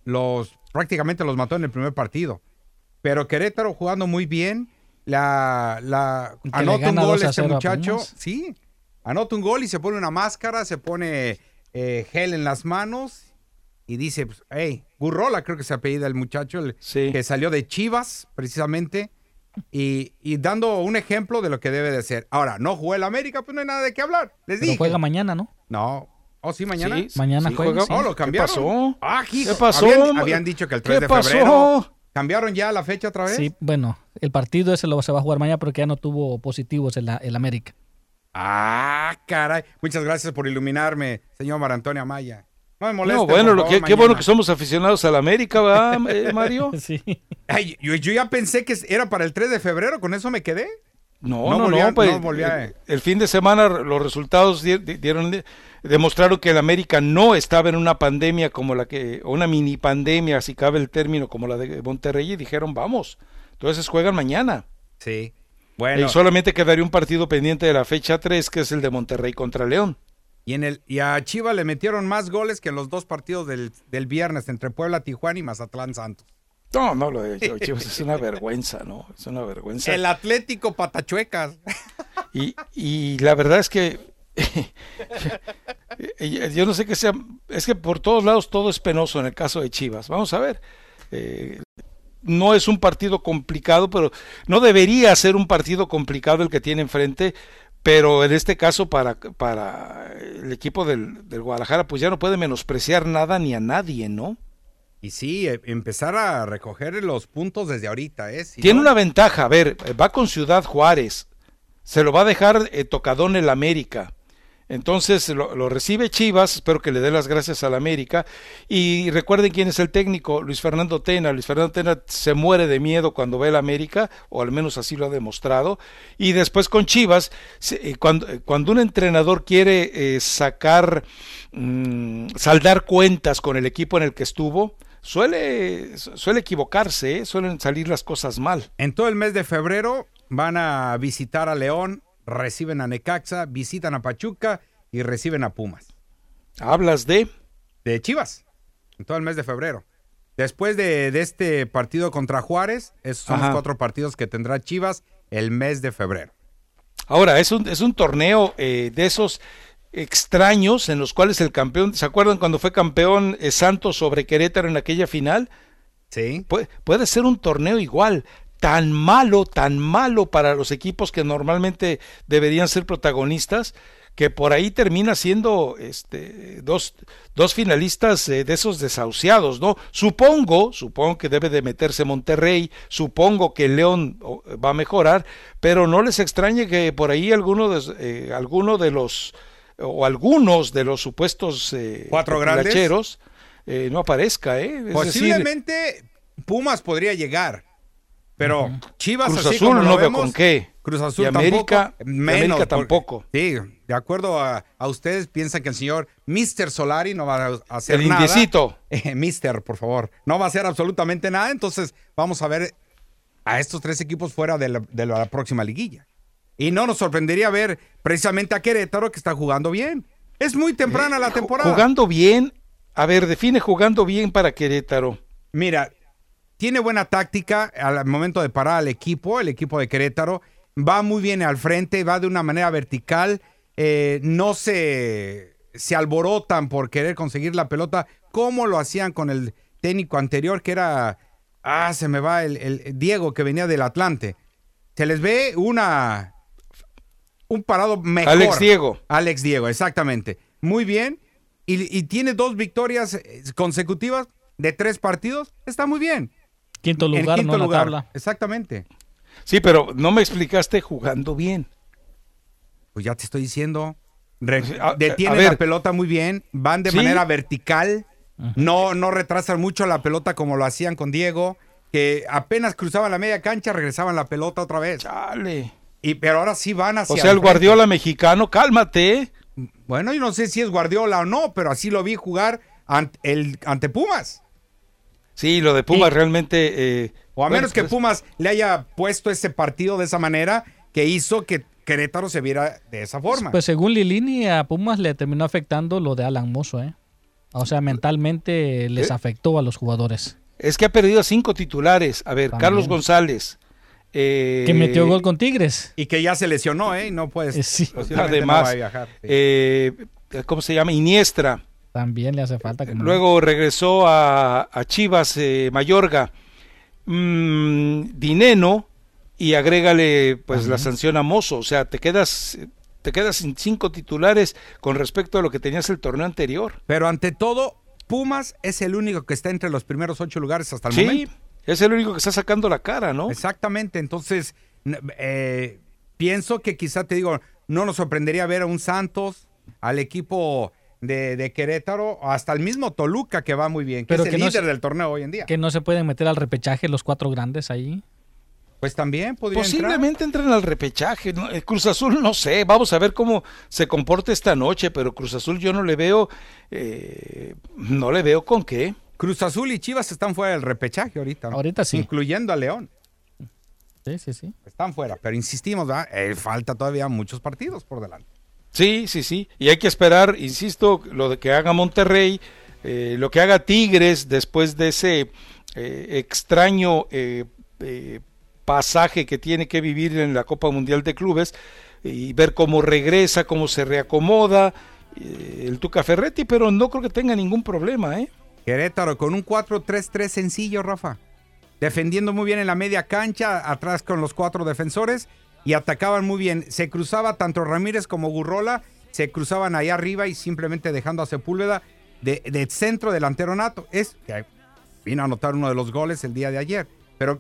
los prácticamente los mató en el primer partido. Pero Querétaro jugando muy bien, la, anota un gol 2 a este 0 a muchacho, sí, anota un gol y se pone una máscara, se pone eh, gel en las manos y dice, pues, hey, Gurrola creo que se apellida el muchacho, el, Sí. que salió de Chivas, precisamente, y, y dando un ejemplo de lo que debe de ser. Ahora, no jugó el América, pues no hay nada de qué hablar. Les Pero dije. juega mañana, ¿no? No. ¿Oh, sí, mañana? Sí, Mañana sí, juega, sí. Oh, lo ¿Qué cambiaron. pasó? Ah, hijo, ¿Qué pasó? Habían, habían dicho que el 3 ¿Qué de pasó? febrero. ¿Cambiaron ya la fecha otra vez? Sí, bueno, el partido ese lo se va a jugar mañana porque ya no tuvo positivos en la, el América. Ah, caray. Muchas gracias por iluminarme, señor Marantonio Amaya. No me moleste. No, bueno, lo que, qué bueno que somos aficionados a la América, ¿verdad, eh, Mario? Sí. Ay, yo, yo ya pensé que era para el 3 de febrero, con eso me quedé. No, No no, volví a- no, pues, no volví a- el, el fin de semana los resultados di- di- dieron demostraron que el América no estaba en una pandemia como la que o una mini pandemia, si cabe el término, como la de Monterrey y dijeron, "Vamos." Entonces juegan mañana. Sí. Bueno, Y solamente quedaría un partido pendiente de la fecha 3, que es el de Monterrey contra León. y, en el, y a Chivas le metieron más goles que en los dos partidos del, del viernes entre Puebla, Tijuana y Mazatlán Santos. No, no, lo de lo de Chivas es una vergüenza, ¿no? Es una vergüenza. El Atlético Patachuecas. Y, y la verdad es que yo no sé qué sea, es que por todos lados todo es penoso en el caso de Chivas. Vamos a ver. Eh, no es un partido complicado, pero no debería ser un partido complicado el que tiene enfrente, pero en este caso para, para el equipo del, del Guadalajara pues ya no puede menospreciar nada ni a nadie, ¿no? Y sí, eh, empezar a recoger los puntos desde ahorita, ¿eh? Si Tiene no- una ventaja, a ver, va con Ciudad Juárez, se lo va a dejar eh, tocadón el América. Entonces lo, recibe Chivas, espero que le dé las gracias al América. Y recuerden quién es el técnico, Luis Fernando Tena. Luis Fernando Tena se muere de miedo cuando ve el América, o al menos así lo ha demostrado. Y después con Chivas, eh, cuando, eh, cuando un entrenador quiere eh, sacar, mm, saldar cuentas con el equipo en el que estuvo, suele, suele equivocarse, ¿eh? suelen salir las cosas mal. En todo el mes de febrero van a visitar a León, reciben a Necaxa, visitan a Pachuca y reciben a Pumas. Hablas de... De Chivas, en todo el mes de febrero. Después de, de este partido contra Juárez, esos son Ajá. los cuatro partidos que tendrá Chivas el mes de febrero. Ahora, es un, es un torneo eh, de esos extraños en los cuales el campeón, ¿se acuerdan cuando fue campeón eh, Santos sobre Querétaro en aquella final? Sí. Puede, puede ser un torneo igual, tan malo, tan malo para los equipos que normalmente deberían ser protagonistas, que por ahí termina siendo este, dos, dos finalistas eh, de esos desahuciados, ¿no? Supongo, supongo que debe de meterse Monterrey, supongo que León va a mejorar, pero no les extrañe que por ahí alguno de, eh, alguno de los o algunos de los supuestos eh, ¿Cuatro grandes? eh, no aparezca, ¿eh? Es decir, Posiblemente Pumas podría llegar, pero Chivas Cruz así Azul como lo no veo vemos, con qué. Cruz Azul Y América- tampoco. y América tampoco. Sí, de acuerdo a, a ustedes, piensan que el señor Mr. Solari no va a hacer El nada. indiecito. Eh, Mister, por favor. No va a hacer absolutamente nada. Entonces, vamos a ver a estos tres equipos fuera de la, de la próxima liguilla. Y no nos sorprendería ver precisamente a Querétaro que está jugando bien. Es muy temprana la temporada. Jugando bien. A ver, define jugando bien para Querétaro. Mira, tiene buena táctica al momento de parar al equipo, el equipo de Querétaro. Va muy bien al frente, va de una manera vertical. eh, no se, se alborotan por querer conseguir la pelota como lo hacían con el técnico anterior, que era. Ah, se me va el, el Diego, que venía del Atlante. Se les ve una. Un parado mejor. Alex Diego. Alex Diego, exactamente. Muy bien. Y, y tiene dos victorias eh, consecutivas de tres partidos. Está muy bien. Quinto En lugar, quinto no en la lugar. tabla. Exactamente. Sí, pero no me explicaste jugando bien. Pues ya te estoy diciendo. Re- a- detienen a la pelota muy bien, van de Sí. manera vertical, no, no retrasan mucho la pelota como lo hacían con Diego, que apenas cruzaban la media cancha, regresaban la pelota otra vez. Chale. Y, pero ahora sí van hacia O sea, el frente. Guardiola mexicano, cálmate. Bueno, yo no sé si es Guardiola o no, pero así lo vi jugar ante, el, ante Pumas. Sí, lo de Pumas realmente. eh, O a bueno, menos que pues, Pumas le haya puesto ese partido de esa manera que hizo que Querétaro se viera de esa forma. Pues según Lilini, a Pumas le terminó afectando lo de Alan Mozo, ¿eh? O sea, mentalmente les ¿Eh? afectó a los jugadores. Es que ha perdido a cinco titulares. A ver, También. Carlos González. eh, Que metió gol con Tigres. Y que ya se lesionó, ¿eh? Y no puedes. Eh, sí. no Además, va a viajar. Sí. eh, ¿cómo se llama? Iniestra. También le hace falta. como no. Luego regresó a, a Chivas eh, Mayorga. Mm, Dineno y agrégale pues la sanción a Mozo. O sea, te quedas, te quedas sin cinco titulares con respecto a lo que tenías el torneo anterior. Pero ante todo, Pumas es el único que está entre los primeros ocho lugares hasta el Sí, momento. es el único que está sacando la cara, ¿no? Exactamente. Entonces, eh, pienso que quizá te digo, no nos sorprendería ver a un Santos, al equipo de, de Querétaro, hasta el mismo Toluca que va muy bien, que Pero es el no líder se- del torneo hoy en día. Que no se pueden meter al repechaje los cuatro grandes ahí. Pues también podría entrar. Posiblemente entren al repechaje. ¿no? El Cruz Azul no sé, vamos a ver cómo se comporta esta noche, pero Cruz Azul yo no le veo, eh, no le veo con qué. Cruz Azul y Chivas están fuera del repechaje ahorita. ¿no? Ahorita sí. Incluyendo a León. Sí, sí, sí. Están fuera, pero insistimos, ¿verdad? Eh, falta todavía muchos partidos por delante. Sí, sí, sí. Y hay que esperar, insisto, lo de que haga Monterrey, eh, lo que haga Tigres después de ese eh, extraño eh, pasaje que tiene que vivir en la Copa Mundial de Clubes y ver cómo regresa, cómo se reacomoda el Tuca Ferretti, pero no creo que tenga ningún problema, ¿eh? Querétaro con un 4-3-3 sencillo, Rafa. Defendiendo muy bien en la media cancha, atrás con los cuatro defensores y atacaban muy bien. Se cruzaba tanto Ramírez como Gurrola, se cruzaban ahí arriba y simplemente dejando a Sepúlveda de, centro delantero nato. Es que vino a anotar uno de los goles el día de ayer. Pero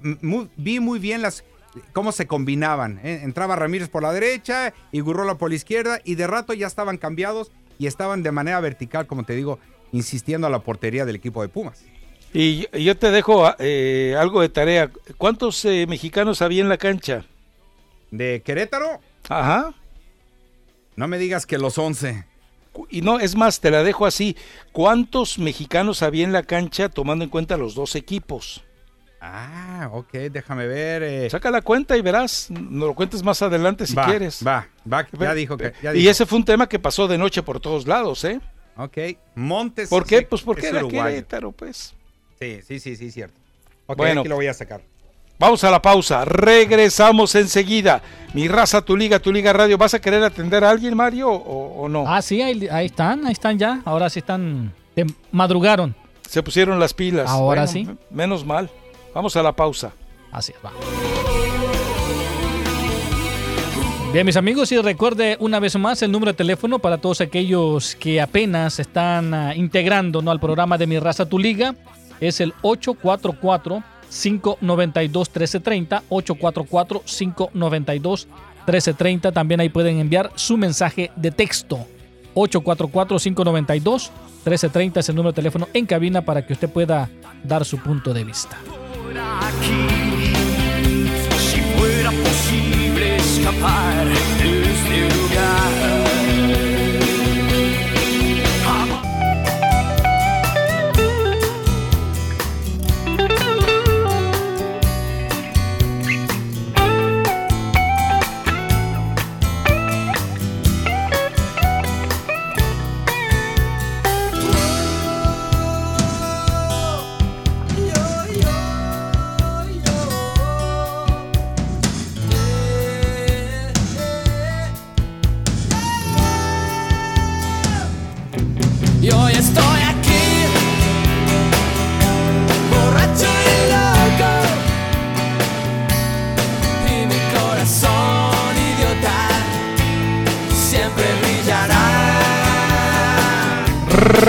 vi muy bien las cómo se combinaban. ¿eh? Entraba Ramírez por la derecha y Gurrola por la izquierda y de rato ya estaban cambiados y estaban de manera vertical, como te digo, insistiendo a la portería del equipo de Pumas. Y y yo te dejo eh, algo de tarea. ¿Cuántos eh, mexicanos había en la cancha? ¿De Querétaro? Ajá. No me digas que los 11. Y no, es más, te la dejo así. ¿Cuántos mexicanos había en la cancha tomando en cuenta los dos equipos? Ah, ok, déjame ver. eh. Saca la cuenta y verás. No lo cuentes más adelante si Va, quieres. Va, va, ya dijo que. ya y dijo. ese fue un tema que pasó de noche por todos lados, ¿eh? Ok, Montes. ¿Por qué? Pues porque era. Querétaro, pues. Sí, sí, sí, sí, cierto. Ok, Bueno. aquí lo voy a sacar. Vamos a la pausa. Regresamos enseguida. Mi raza, tu liga, tu liga radio. ¿Vas a querer atender a alguien, Mario, o, o no? Ah, sí, ahí, ahí están, ahí están ya. Ahora sí están. te madrugaron. Se pusieron las pilas. Ahora Bueno, sí. Menos mal. Vamos a la pausa. Así es, va. Bien, mis amigos, y recuerde una vez más el número de teléfono para todos aquellos que apenas están ah, integrando ¿no? al programa de Mi Raza Tu Liga. Es el 592 1330, 844 592 1330. También ahí pueden enviar su mensaje de texto. 844 592 1330 es el número de teléfono en cabina para que usted pueda dar su punto de vista. Por aquí, si fuera posible escapar de este lugar.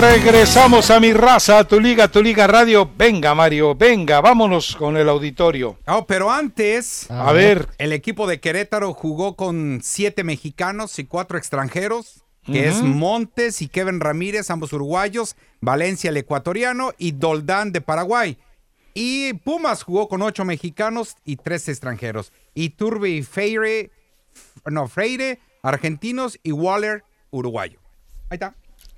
Regresamos a mi raza, a tu liga, a tu liga radio. Venga, Mario, venga, vámonos con el auditorio. Oh, pero antes, a, ver. El equipo de Querétaro jugó con siete mexicanos y cuatro extranjeros que es. Montes y Kevin Ramírez, ambos uruguayos, Valencia el ecuatoriano y Doldán de Paraguay. Y Pumas jugó con ocho mexicanos y tres extranjeros. Y Turbe y Freire, no, Freire, argentinos y Waller, uruguayo. Ahí está.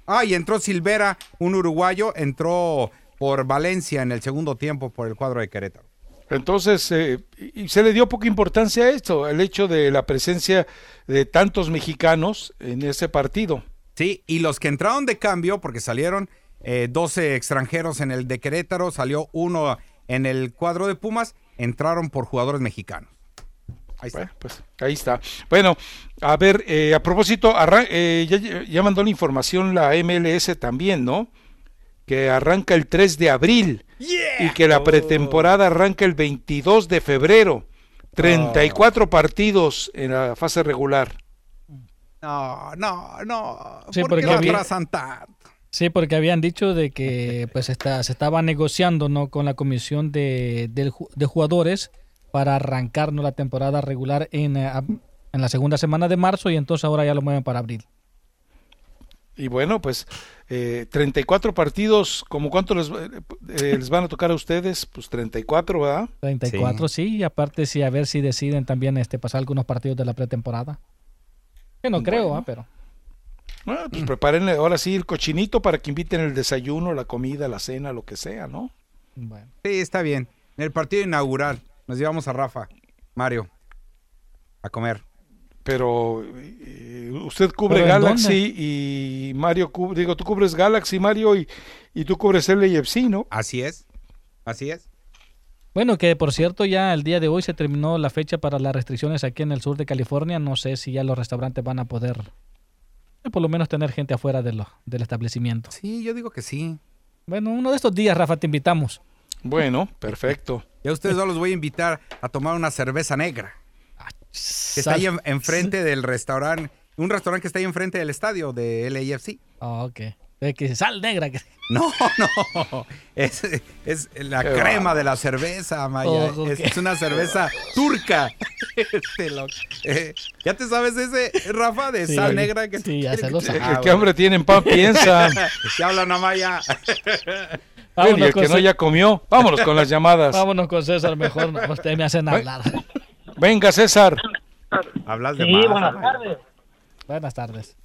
Ah, y entró Silvera, un uruguayo, entró por Valencia en el segundo tiempo por el cuadro de Querétaro. Entonces, eh, y se le dio poca importancia a esto, el hecho de la presencia de tantos mexicanos en ese partido. Sí, y los que entraron de cambio, porque salieron eh, 12 extranjeros en el de Querétaro, salió uno en el cuadro de Pumas, entraron por jugadores mexicanos. Ahí está. Bueno, pues ahí está. Bueno, a ver, eh, a propósito, eh, ya, ya mandó la información la MLS también, ¿no? Que arranca el 3 de abril y que la pretemporada arranca el 22 de febrero. 34 partidos en la fase regular. No, no, no. Sí, ¿Por porque qué lo había- atrasan tanto? Sí, porque habían dicho de que pues está, se estaba negociando no con la comisión de, de jugadores para arrancar ¿no? la temporada regular en, eh, en la segunda semana de marzo y entonces ahora ya lo mueven para abril. Y bueno, pues eh, 34 partidos, ¿como cuánto les, va- eh, les van a tocar a ustedes? Pues 34, ¿verdad? 34, sí. y aparte sí, a ver si deciden también este pasar algunos partidos de la pretemporada. Que no creo, ¿ah? pero Bueno, pues preparen ahora sí el cochinito para que inviten el desayuno, la comida, la cena, lo que sea, ¿no? bueno. Sí, está bien. En el partido inaugural nos llevamos a Rafa, Mario, a comer. Pero eh, usted cubre ¿Pero en Galaxy y Mario, cu- digo, tú cubres Galaxy, Mario, y, y tú cubres LAFC, ¿no? Así es, así es. Bueno, que por cierto ya el día de hoy se terminó la fecha para las restricciones aquí en el sur de California. No sé si ya los restaurantes van a poder eh, por lo menos tener gente afuera de lo, del establecimiento. Sí, yo digo que sí. Bueno, uno de estos días, Rafa, te invitamos. Bueno, perfecto. Y a ustedes dos los voy a invitar a tomar una cerveza negra. Que está ahí en- enfrente del restaurante, un restaurante que está ahí enfrente del estadio de LAFC. Ah, ok. Es que sal negra. que- No, no, es, es la Qué crema va. de la cerveza, Maya. Oh, ok. es, es una cerveza turca. Este, lo- eh, ¿Ya te sabes ese, Rafa, de Sí, sal negra? Que sí, ya se lo sé. El Ah, bueno. hambre tiene en pan piensa. Ya hablan a Maya. Bueno, y Vámonos, el con que no ya comió. Vámonos con las llamadas. vámonos con César mejor. Ustedes me hacen hablar. Venga, César. Hablas de Sí, más. buenas tardes. Buenas tardes.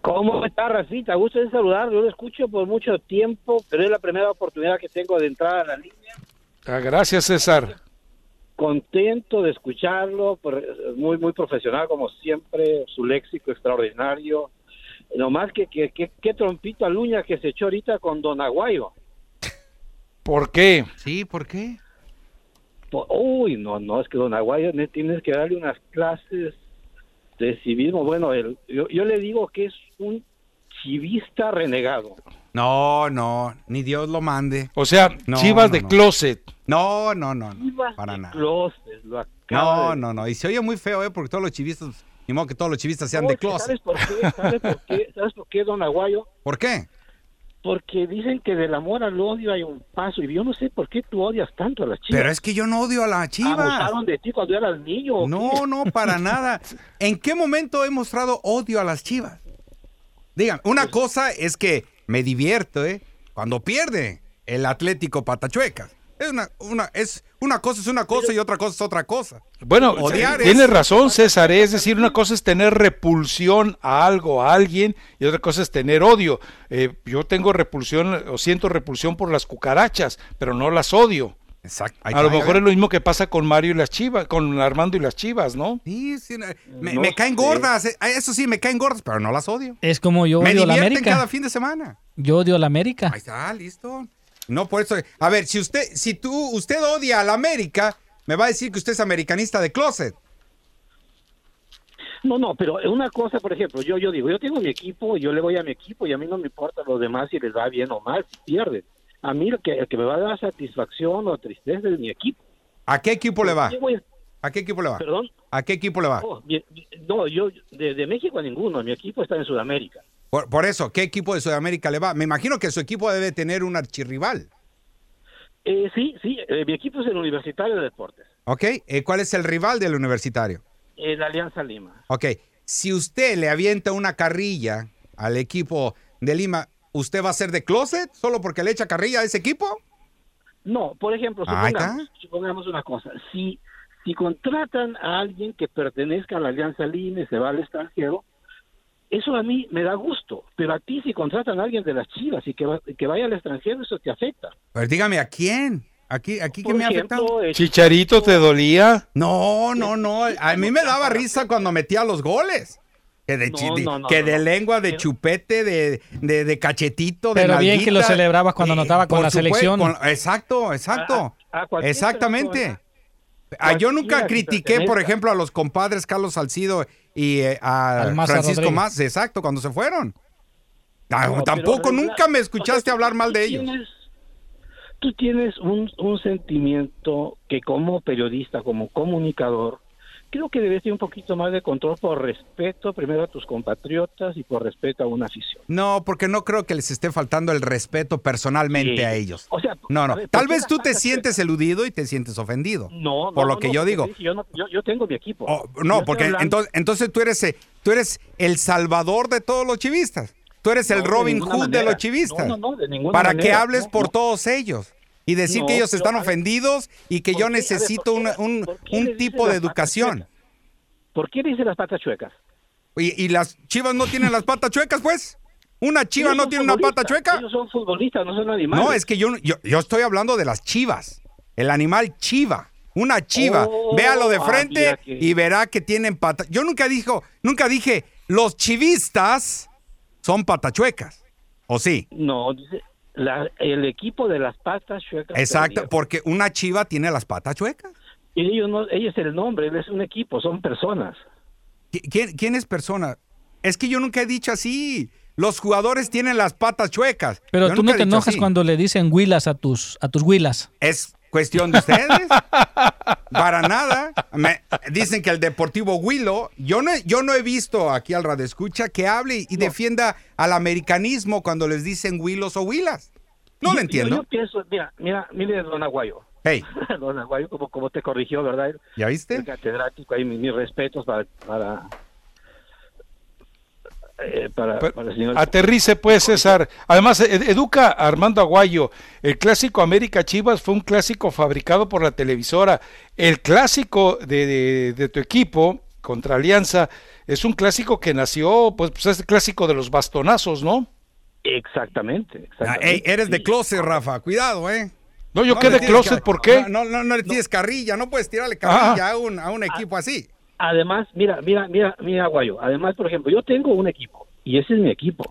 ¿Cómo está, Rafita? Gusto de saludar. Yo lo escucho por mucho tiempo, pero es la primera oportunidad que tengo de entrar a la línea. Ah, gracias, César. Contento de escucharlo, por- muy muy profesional como siempre, su léxico extraordinario. Nomás que que, que, que trompito al uña que se echó ahorita con Don Aguayo. ¿Por qué? Sí, ¿por qué? Po- Uy, no, no, es que Don Aguayo ne- tienes que darle unas clases de civismo. Bueno, el- yo, yo le digo que es un chivista renegado. No, no, ni Dios lo mande. O sea, No, chivas no, de no. closet. No, no, no, no, Chivas para de nada. closet, lo acaba No, de- no, no. Y se oye muy feo, ¿eh? Porque todos los chivistas, ni modo que todos los chivistas sean No, de closet. ¿Sabes por qué? ¿Sabes por qué? ¿Sabes por qué, don Aguayo? ¿Por qué? Porque dicen que del amor al odio hay un paso. Y yo no sé por qué tú odias tanto a las chivas. Pero es que yo no odio a la chivas. ¿Abusaron de ti cuando eras niño? No, no, para nada. ¿En qué momento he mostrado odio a las chivas? Digan, una cosa es que me divierto, ¿eh? Cuando pierde el Atlético Patachuecas. Es una, una, es, una cosa es una cosa y otra cosa es otra cosa. Bueno, Odiar tienes es- razón, César. Es decir, una cosa es tener repulsión a algo, a alguien, y otra cosa es tener odio. Eh, yo tengo repulsión o siento repulsión por las cucarachas, pero no las odio. Exacto. A lo mejor es lo mismo que pasa con Mario y las chivas, con Armando y las chivas, ¿no? Sí, sí, me, No me caen sé. gordas, eh, eso sí, me caen gordas, pero no las odio. Es como yo me odio la América. cada fin de semana. Yo odio la América. Ahí está, listo. No, por eso. A ver, si usted, si tú, usted odia a la América, me va a decir que usted es americanista de closet. No, no, pero una cosa, por ejemplo, yo, yo digo, yo tengo mi equipo, yo le voy a mi equipo y a mí no me importa los demás si les va bien o mal, si pierden. A mí lo que, el que me va a dar satisfacción o tristeza es mi equipo. ¿A qué equipo le va? ¿A qué equipo le va? Perdón. ¿A qué equipo le va? Oh, mi- mi- no, yo de, de México a ninguno, mi equipo está en Sudamérica. Por, por eso, ¿qué equipo de Sudamérica le va? Me imagino que su equipo debe tener un archirrival. Eh, sí, sí, eh, mi equipo es el Universitario de Deportes, ¿Ok? Eh, ¿Cuál es el rival del universitario? el Alianza Lima. Ok. Si usted le avienta una carrilla al equipo de Lima, ¿usted va a ser de closet solo porque le echa carrilla a ese equipo? No, por ejemplo, está. supongamos, supongamos una cosa, si, si contratan a alguien que pertenezca a la Alianza Lima y se va al extranjero, eso a mí me da gusto, pero a ti si contratan a alguien de las Chivas y que, va- que vaya al extranjero, eso te afecta. Pues dígame, ¿a quién? Aquí, aquí que me ha afectado. Chicharito, ¿te dolía? No, no, no. A mí me daba risa cuando metía los goles. Que de, No, que de no. lengua, de chupete, de, de, de cachetito, de Pero bien que lo celebrabas cuando anotaba con la supuesto, selección. con- exacto, exacto. A- a cualquier Exactamente. Ah, yo nunca critiqué, por ejemplo, a los compadres Carlos Salcido y eh, a Francisco Rodríguez. Más, exacto, cuando se fueron. Ah, No, tampoco, nunca me o escuchaste sea, hablar mal de ellos. tienes- Tú tienes un, un sentimiento que como periodista, como comunicador, creo que debes tener un poquito más de control por respeto primero a tus compatriotas y por respeto a una afición. No, porque no creo que les esté faltando el respeto personalmente Sí. a ellos. O sea, No, no. ver, Tal ¿por qué vez tú te sientes eludido y te sientes ofendido. No, no, por lo no, que no, yo digo. Yo, no- yo, yo tengo mi equipo. Oh, no, porque hablando- entonces, entonces tú eres eh, tú eres el salvador de todos los chivistas. Tú eres el Robin Hood de los chivistas. No, no, no, de ninguna Para que hables por todos ellos y decir No, que ellos están ver, ofendidos y que ¿por yo qué? Ver, necesito una- un, ¿por qué un tipo de educación. ¿Por qué dice las patas chuecas? Y, y las chivas no tienen las patas chuecas, pues. Una chiva no tiene una pata chueca. Ellos son futbolistas, no son animales. No, es que yo, yo, yo estoy hablando de las chivas. El animal chiva. Una chiva. Oh, Véalo de frente que- y verá que tienen patas. Yo nunca dijo, nunca dije, los chivistas son patachuecas. ¿O sí? No, dice la- el equipo de las patas chuecas. Exacto, perdió. porque una chiva tiene las patas chuecas. Y ellos no, ellos es el nombre, él es un equipo, son personas. ¿Qui- ¿Quién, quién es persona? Es que yo nunca he dicho así. Los jugadores tienen las patas chuecas. Pero Yo tú no te enojas así. cuando le dicen huilas a tus, a tus huilas. ¿Es cuestión de ustedes? Para nada. Me- dicen que el Deportivo Huilo, yo no, he- yo no he visto aquí al Radio Escucha que hable y defienda al americanismo cuando les dicen Huilos o Huilas. No Yo- lo entiendo. Yo, yo pienso, mira, mira, mire Don Aguayo. Hey, Don Aguayo, como, como te corrigió, ¿verdad? ¿ya viste? El catedrático, ahí mis, mis respetos para... para eh, para, Pero- para el señor. Aterrice pues César. Además, ed- educa a Armando Aguayo. El clásico América Chivas fue un clásico fabricado por la televisora. El clásico de, de- de tu equipo contra Alianza es un clásico que nació, pues, pues es el clásico de los bastonazos, ¿no? Exactamente, Ah, exactamente. eres de closet, Rafa. Cuidado, ¿eh? No, yo No quedé closet, ¿por qué? No, no, no le tires carrilla. No puedes tirarle carrilla a un, a un equipo así. Además, mira, mira, mira, mira, Aguayo. Además, por ejemplo, yo tengo un equipo y ese es mi equipo.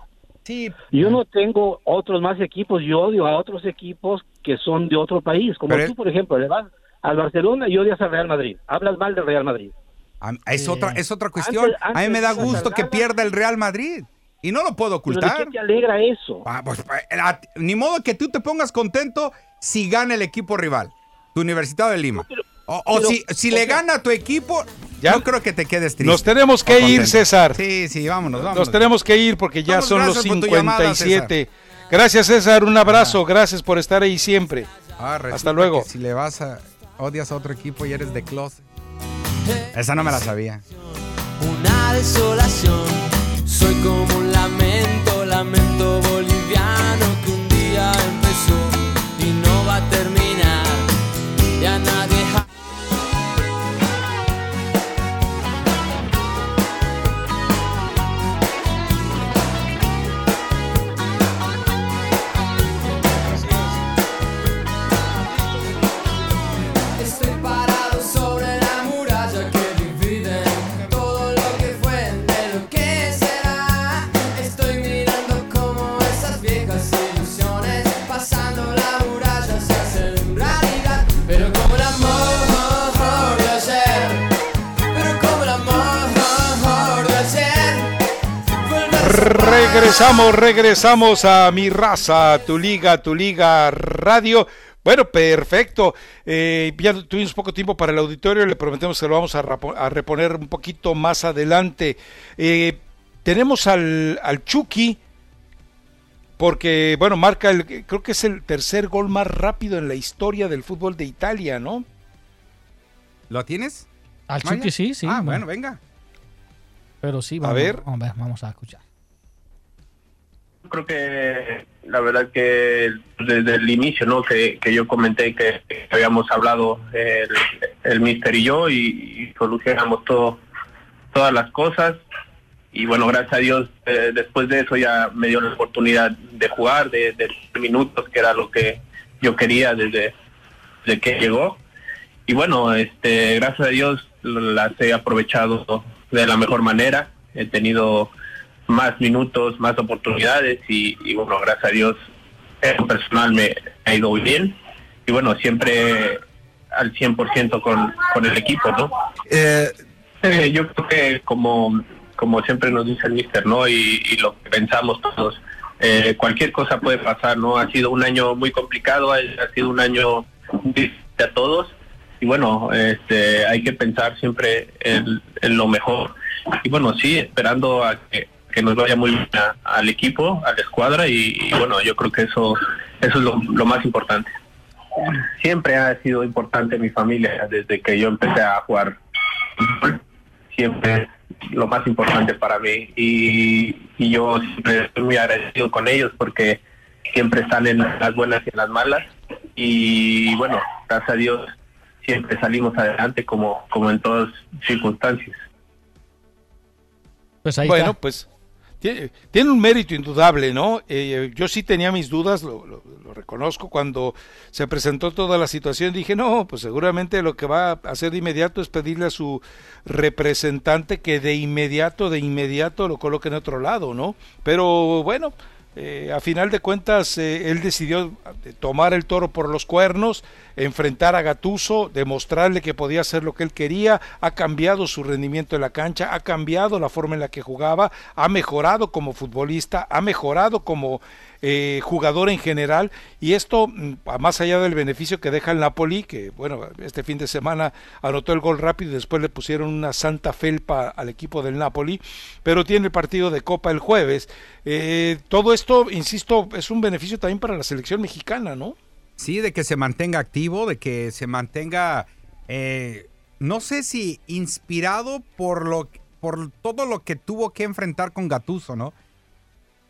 Sí. Yo no tengo otros más equipos, yo odio a otros equipos que son de otro país, como Pero tú, por ejemplo, le vas al Barcelona y odias al Real Madrid, hablas mal del Real Madrid. Es, otra, es otra cuestión. Antes- a mí me da gusto que pierda el Real Madrid. Y no lo puedo ¿Pero de ocultar. qué te alegra eso? Ah, pues, eh, ni modo que tú te pongas contento si gana el equipo rival, tu Universidad de Lima. O, o pero, si, si o le sea- gana a tu equipo, ¿Ya? no creo que te quedes triste. Nos tenemos que ir. César. Sí, sí, vámonos, vámonos. Nos tenemos que ir porque ya Vamos, son los gracias por tu llamada, 57. Gracias César, un abrazo, gracias por estar ahí siempre. Ah, Hasta luego. Si le vas a odias a otro equipo y eres de closet. Esa no me la sabía. una desolación. Soy como Regresamos, regresamos a mi raza, tu liga, tu liga radio. Bueno, perfecto. Eh, ya tuvimos poco tiempo para el auditorio, le prometemos que lo vamos a, reponer un poquito más adelante. Eh, tenemos al, al Chucky, porque, bueno, marca el, creo que es el tercer gol más rápido en la historia del fútbol de Italia, ¿no? ¿Lo tienes? Al Maya? Chucky sí, sí. Ah, bueno. bueno, venga. Pero sí, A vamos, ver. Vamos, a ver, vamos a escuchar. Creo que la verdad que desde el inicio, ¿no? Que, que yo comenté que habíamos hablado el, el mister y yo y, y solucionamos todo, todas las cosas. Y bueno, gracias a Dios, eh, después de eso ya me dio la oportunidad de jugar, de, minutos, que era lo que yo quería desde, desde que llegó. Y bueno, este, gracias a Dios las he aprovechado de la mejor manera. He tenido más minutos, más oportunidades y, y bueno, gracias a Dios en personal me ha ido muy bien y bueno, siempre al 100% con, con el equipo, ¿no? Eh, yo creo que como, como siempre nos dice el mister, ¿no? Y, y lo que pensamos todos, eh, cualquier cosa puede pasar, ¿no? Ha sido un año muy complicado, ha, ha sido un año difícil a todos y bueno, este, hay que pensar siempre en, en lo mejor y bueno, sí, esperando a que, que nos vaya muy bien a- al equipo, a la escuadra y, y bueno, yo creo que eso, eso es lo, lo más importante. Siempre ha sido importante mi familia desde que yo empecé a jugar. Siempre es lo más importante para mí y, y yo siempre estoy muy agradecido con ellos porque siempre están en las buenas y en las malas y bueno, gracias a Dios siempre salimos adelante como, como en todas circunstancias. Pues ahí bueno, está. pues tiene, un mérito indudable, ¿no? Eh, yo sí tenía mis dudas, lo, lo- lo reconozco, cuando se presentó toda la situación, dije, no, pues seguramente lo que va a hacer de inmediato es pedirle a su representante que de inmediato, de inmediato lo coloque en otro lado, ¿no? Pero bueno, eh, a final de cuentas eh, él decidió tomar el toro por los cuernos, enfrentar a Gatuso, demostrarle que podía hacer lo que él quería, ha cambiado su rendimiento en la cancha, ha cambiado la forma en la que jugaba, ha mejorado como futbolista, ha mejorado como eh, jugador en general y esto mm, más allá del beneficio que deja el Napoli, que bueno, este fin de semana anotó el gol rápido y después le pusieron una santa felpa al equipo del Napoli, pero tiene el partido de Copa el jueves. Eh, todo esto, insisto, es un beneficio también para la selección mexicana, ¿no? Sí, de que se mantenga activo, de que se mantenga, eh, no sé si inspirado por lo por todo lo que tuvo que enfrentar con Gatuso, ¿no?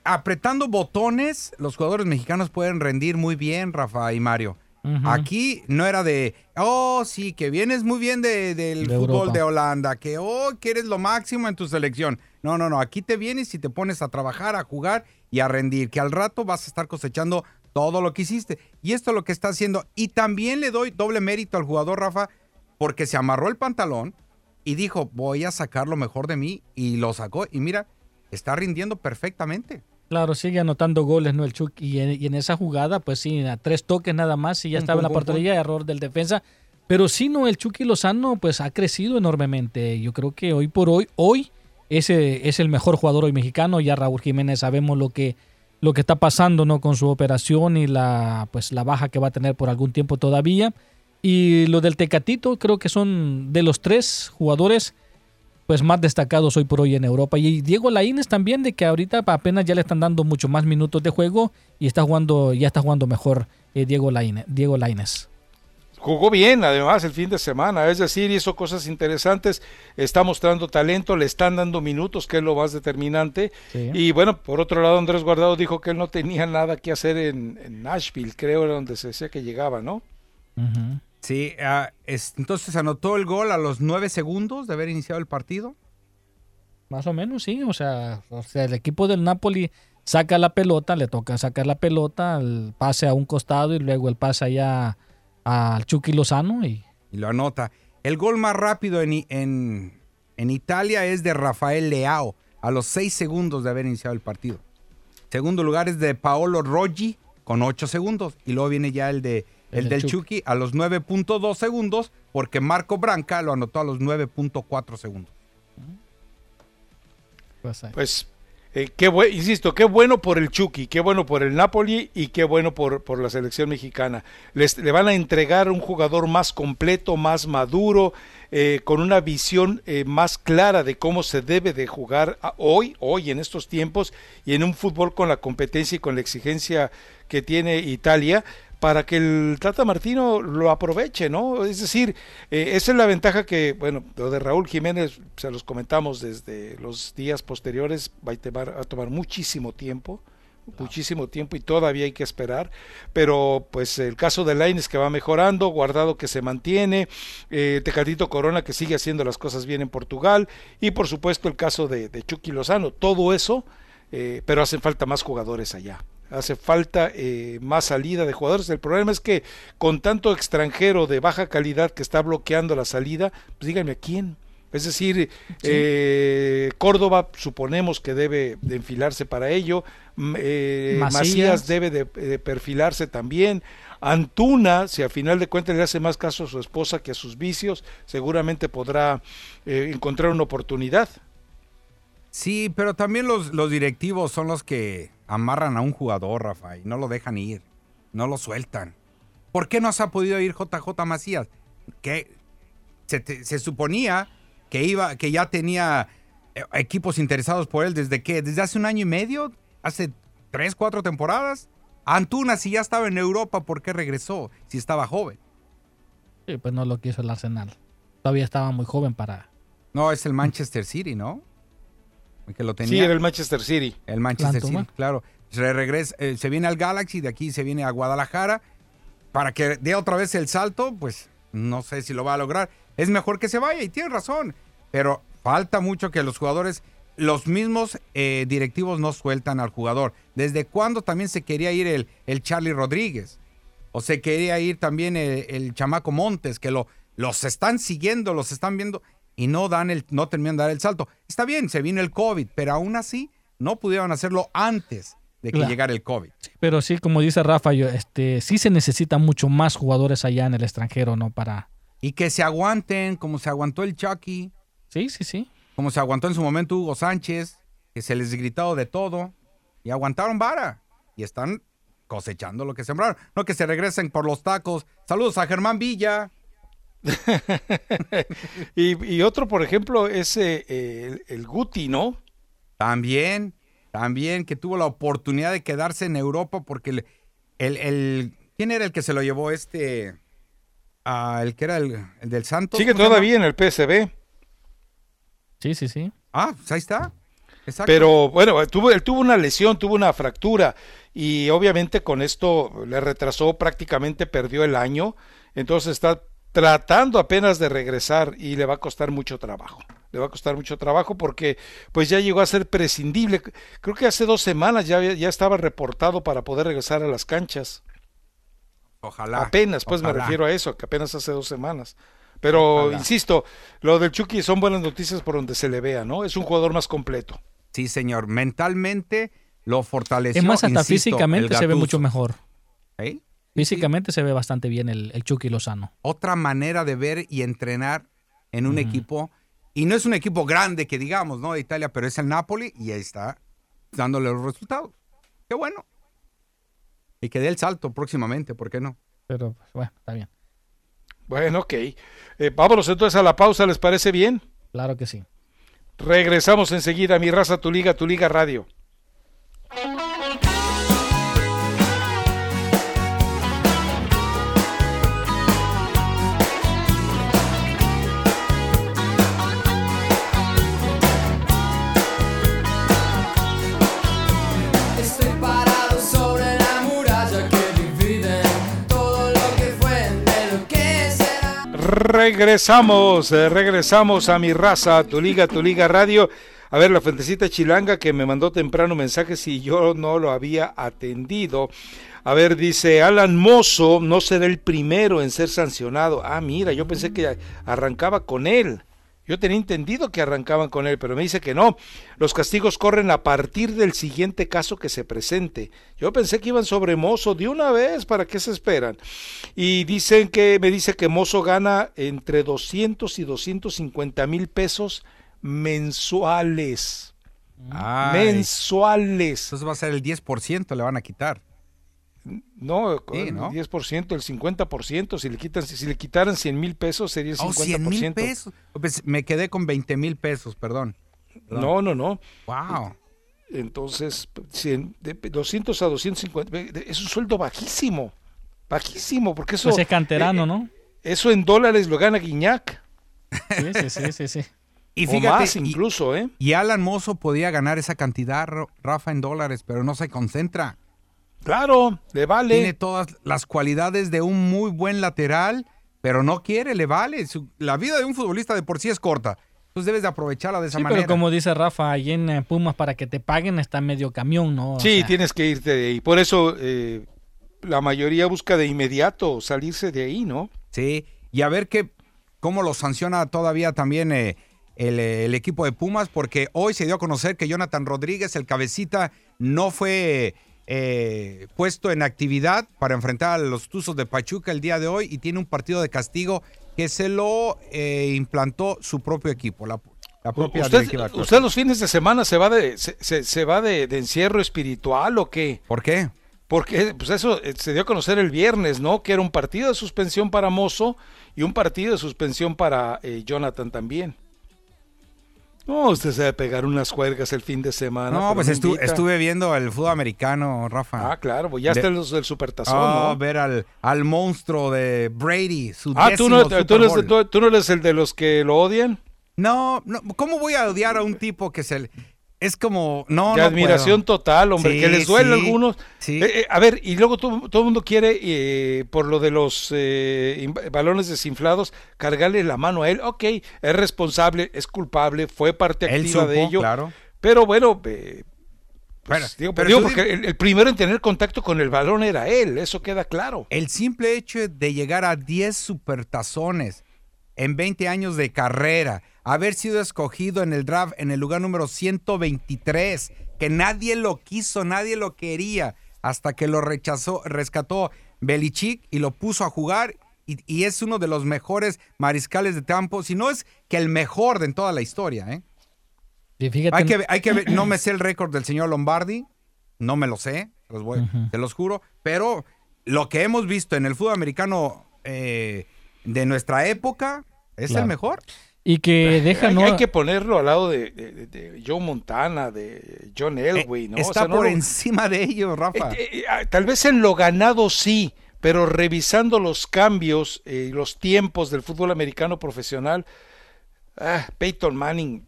Apretando botones, los jugadores mexicanos pueden rendir muy bien, Rafa y Mario. Aquí no era de, oh, sí, que vienes muy bien de- del De fútbol Europa. de Holanda, que, oh, que eres lo máximo en tu selección. No, no, no, aquí te vienes y te pones a trabajar, a jugar y a rendir, que al rato vas a estar cosechando todo lo que hiciste. Y esto es lo que está haciendo. Y también le doy doble mérito al jugador, Rafa, porque se amarró el pantalón y dijo, voy a sacar lo mejor de mí, y lo sacó. Y mira, está rindiendo perfectamente. Claro, sigue anotando goles, ¿no? El Chucky. Y en, y en esa jugada, pues sí, a tres toques nada más y ya estaba en la portería, error del defensa. Pero sí, no, el Chucky Lozano, pues ha crecido enormemente. Yo creo que hoy por hoy, hoy, ese es el mejor jugador hoy mexicano. Ya Raúl Jiménez sabemos lo que, lo que está pasando, ¿no? Con su operación y la, pues, la baja que va a tener por algún tiempo todavía. Y lo del Tecatito, creo que son de los tres jugadores pues más destacados hoy por hoy en Europa. Y Diego Laínez también, de que ahorita apenas ya le están dando mucho más minutos de juego y está jugando, ya está jugando mejor eh, Diego Laínez. Diego. Jugó bien, además, el fin de semana, es decir, hizo cosas interesantes, está mostrando talento, le están dando minutos, que es lo más determinante. Sí. Y bueno, por otro lado, Andrés Guardado dijo que él no tenía nada que hacer en, en Nashville, creo, era donde se decía que llegaba, ¿no? Sí, ah, es- entonces anotó el gol a los nueve segundos de haber iniciado el partido. Más o menos, sí. O sea, o sea, el equipo del Napoli saca la pelota, le toca sacar la pelota, el pase a un costado y luego el pase allá al Chucky Lozano y Y lo anota. El gol más rápido en, en, en Italia es de Rafael Leao, a los seis segundos de haber iniciado el partido. Segundo lugar es de Paolo Roggi, con ocho segundos. Y luego viene ya el de el, El del Chucky a los 9.2 segundos, porque Marco Branca lo anotó a los 9.4 segundos. pues, ahí. Pues eh, qué insisto, qué bueno por el Chucky, qué bueno por el Napoli y qué bueno por, por la selección mexicana. Les, le van a entregar un jugador más completo, más maduro, eh, con una visión eh, más clara de cómo se debe de jugar a- hoy, hoy en estos tiempos y en un fútbol con la competencia y con la exigencia que tiene Italia para que el Tata Martino lo aproveche, ¿no? Es decir, eh, esa es la ventaja que, bueno, lo de Raúl Jiménez, se los comentamos desde los días posteriores, va a tomar, muchísimo tiempo, muchísimo tiempo y todavía hay que esperar, pero pues el caso de Laines que va mejorando, Guardado que se mantiene, eh, Corona que sigue haciendo las cosas bien en Portugal y por supuesto el caso de, de Chucky Lozano, todo eso, eh, pero hacen falta más jugadores allá hace falta eh, más salida de jugadores. El problema es que con tanto extranjero de baja calidad que está bloqueando la salida, pues díganme a quién. Es decir, eh, Córdoba suponemos que debe de enfilarse para ello, eh, Macías. Macías debe de, de perfilarse también. Antuna, si al final de cuentas le hace más caso a su esposa que a sus vicios, seguramente podrá eh, encontrar una oportunidad. Sí, pero también los, los directivos son los que amarran a un jugador, Rafa, y no lo dejan ir, no lo sueltan. ¿Por qué no se ha podido ir JJ Macías? Que se, te- se suponía que iba, que ya tenía eh, equipos interesados por él desde que, desde hace un año y medio, hace tres, cuatro temporadas. Antuna, si ya estaba en Europa, ¿por qué regresó? Si estaba joven. Sí, pues no lo quiso el Arsenal. Todavía estaba muy joven para. No, es el Manchester City, ¿no? Que lo tenía. Sí, era el Manchester City. El Manchester. City, claro. Se regresa, eh, se viene al Galaxy, de aquí se viene a Guadalajara. Para que dé otra vez el salto, pues no sé si lo va a lograr. Es mejor que se vaya y tiene razón. Pero falta mucho que los jugadores, los mismos eh, directivos no sueltan al jugador. ¿Desde cuándo también se quería ir el, el Charlie Rodríguez? O se quería ir también el, el chamaco Montes, que lo, los están siguiendo, los están viendo y no dan el, no terminan de dar el salto. Está bien, se vino el COVID, pero aún así no pudieron hacerlo antes de que Claro. llegara el COVID. Pero sí, como dice Rafa, yo, este, sí se necesitan mucho más jugadores allá en el extranjero, ¿no? Para. Y que se aguanten, como se aguantó el Chucky. Sí, sí, sí. Como se aguantó en su momento Hugo Sánchez, que se les gritado de todo. Y aguantaron vara. Y están cosechando lo que sembraron. No que se regresen por los tacos. Saludos a Germán Villa. y, y otro, por ejemplo, es eh, el, el Guti, ¿no? También, también que tuvo la oportunidad de quedarse en Europa porque el, el, el- ¿quién era el que se lo llevó este? Ah, el que era el, el del Santos. Sigue ¿cómo se todavía en el PSB. Sí, sí, sí. Ah, pues ahí está. Exacto. Pero bueno, tuvo, él tuvo una lesión, tuvo una fractura y obviamente con esto le retrasó prácticamente, perdió el año, entonces está tratando apenas de regresar y le va a costar mucho trabajo. Le va a costar mucho trabajo porque pues ya llegó a ser prescindible. Creo que hace dos semanas ya, había- ya estaba reportado para poder regresar a las canchas. Ojalá. Apenas, pues me refiero a eso, que apenas hace dos semanas. Pero Ojalá. insisto, lo del Chucky son buenas noticias por donde se le vea, ¿no? Es un jugador más completo. Sí, señor. Mentalmente lo fortaleció. Es más, hasta insisto, físicamente se ve mucho mejor. ¿Eh? Físicamente se ve bastante bien el, el Chucky Lozano. Otra manera de ver y entrenar en un equipo. Y no es un equipo grande que digamos, ¿no? De Italia, pero es el Napoli y ahí está dándole los resultados. Qué bueno. Y que dé el salto próximamente, ¿por qué no? Pero pues, bueno, está bien. Bueno, ok. Eh, vámonos entonces a la pausa, ¿les parece bien? Claro que sí. Regresamos enseguida a Mi Raza, Tu Liga, Tu Liga Radio. Regresamos, eh, regresamos a Mi Raza, Tu Liga, Tu Liga Radio. A ver, la fuentecita chilanga que me mandó temprano mensajes y yo no lo había atendido. A ver, dice Alan Mozo, no será el primero en ser sancionado. Ah, mira, yo pensé que arrancaba con él. Yo tenía entendido que arrancaban con él, pero me dice que no. Los castigos corren a partir del siguiente caso que se presente. Yo pensé que iban sobre Mozo de una vez, ¿para qué se esperan? Y dicen que, me dice que Mozo gana entre 200 y 250 mil pesos mensuales. Ay. mensuales. Entonces va a ser el 10%, le van a quitar. No, Sí, el ¿no? 10%, el 50%, si le quitan, si le quitaran 100 mil pesos sería el 50%. Oh, 100 mil pesos. Pues me quedé con 20 mil pesos, perdón. No, no, no. Wow. Entonces, 100, de 200 a 250, ve, de- es un sueldo bajísimo, bajísimo, porque eso... Pues es canterano, eh, ¿no? Eso en dólares lo gana Guiñac. Sí, sí, sí, sí, sí. Y O fíjate, más y- incluso, ¿eh? Y Alan Mozo podía ganar esa cantidad, Rafa, en dólares, pero no se concentra. Claro, le vale. Tiene todas las cualidades de un muy buen lateral, pero no quiere, le vale. Su- la vida de un futbolista de por sí es corta. Entonces debes de aprovecharla de esa Sí, manera. pero como dice Rafa, allí en eh, Pumas para que te paguen está medio camión, ¿no? O Sí, sea, tienes que irte de ahí. Por eso eh, la mayoría busca de inmediato salirse de ahí, ¿no? Sí, y a ver qué, cómo lo sanciona todavía también eh, el, el equipo de Pumas, porque hoy se dio a conocer que Jonathan Rodríguez, el cabecita, no fue eh, puesto en actividad para enfrentar a los Tuzos de Pachuca el día de hoy y tiene un partido de castigo que se lo eh, implantó su propio equipo, la, la propia ¿Usted, usted los fines de semana se va de se, se- se va de, de encierro espiritual o qué? ¿Por qué? Porque pues eso eh, se dio a conocer el viernes, ¿no? Que era un partido de suspensión para Mozo y un partido de suspensión para eh, Jonathan también. No, usted se a pegar unas juergas el fin de semana. No, pues me estu- invita. estuve viendo el fútbol americano, Rafa. Ah, claro, pues ya De- está los del supertazón, Ah, ¿no? ver al, al monstruo de Brady, su Ah, ¿tú no, tú, eres, tú- tú no eres el de los que lo odian. No, no, ¿cómo voy a odiar a un tipo que se le- es como no, de no admiración puedo. total, hombre, Sí, que les duele a algunos. sí. Eh, eh, a ver, y luego todo, todo el mundo quiere, eh, por lo de los eh, balones desinflados, cargarle la mano a él. Ok, es responsable, es culpable, fue parte Él activa de ello. claro. Pero bueno, eh, pues, Bueno, digo, pero digo porque el, el primero en tener contacto con el balón era él, eso queda claro. El simple hecho de llegar a 10 supertazones en 20 años de carrera, haber sido escogido en el draft en el lugar número 123, que nadie lo quiso, nadie lo quería, hasta que lo rechazó, rescató Belichick y lo puso a jugar y, y es uno de los mejores mariscales de campo, si no es que el mejor de en toda la historia, ¿eh? fíjate, Hay que, hay que ver, no me sé el récord del señor Lombardi, no me lo sé, los voy- te los juro, pero lo que hemos visto en el fútbol americano eh, de nuestra época es Claro. el mejor. Y que deja, hay, ¿no? hay que ponerlo al lado de, de- de Joe Montana, de John Elway, ¿no? O Eh, Está sea, no por lo- encima de ellos, Rafa. Eh, eh, ah, tal vez en lo ganado sí, pero revisando los cambios eh, y los tiempos del fútbol americano profesional, ah, Peyton Manning,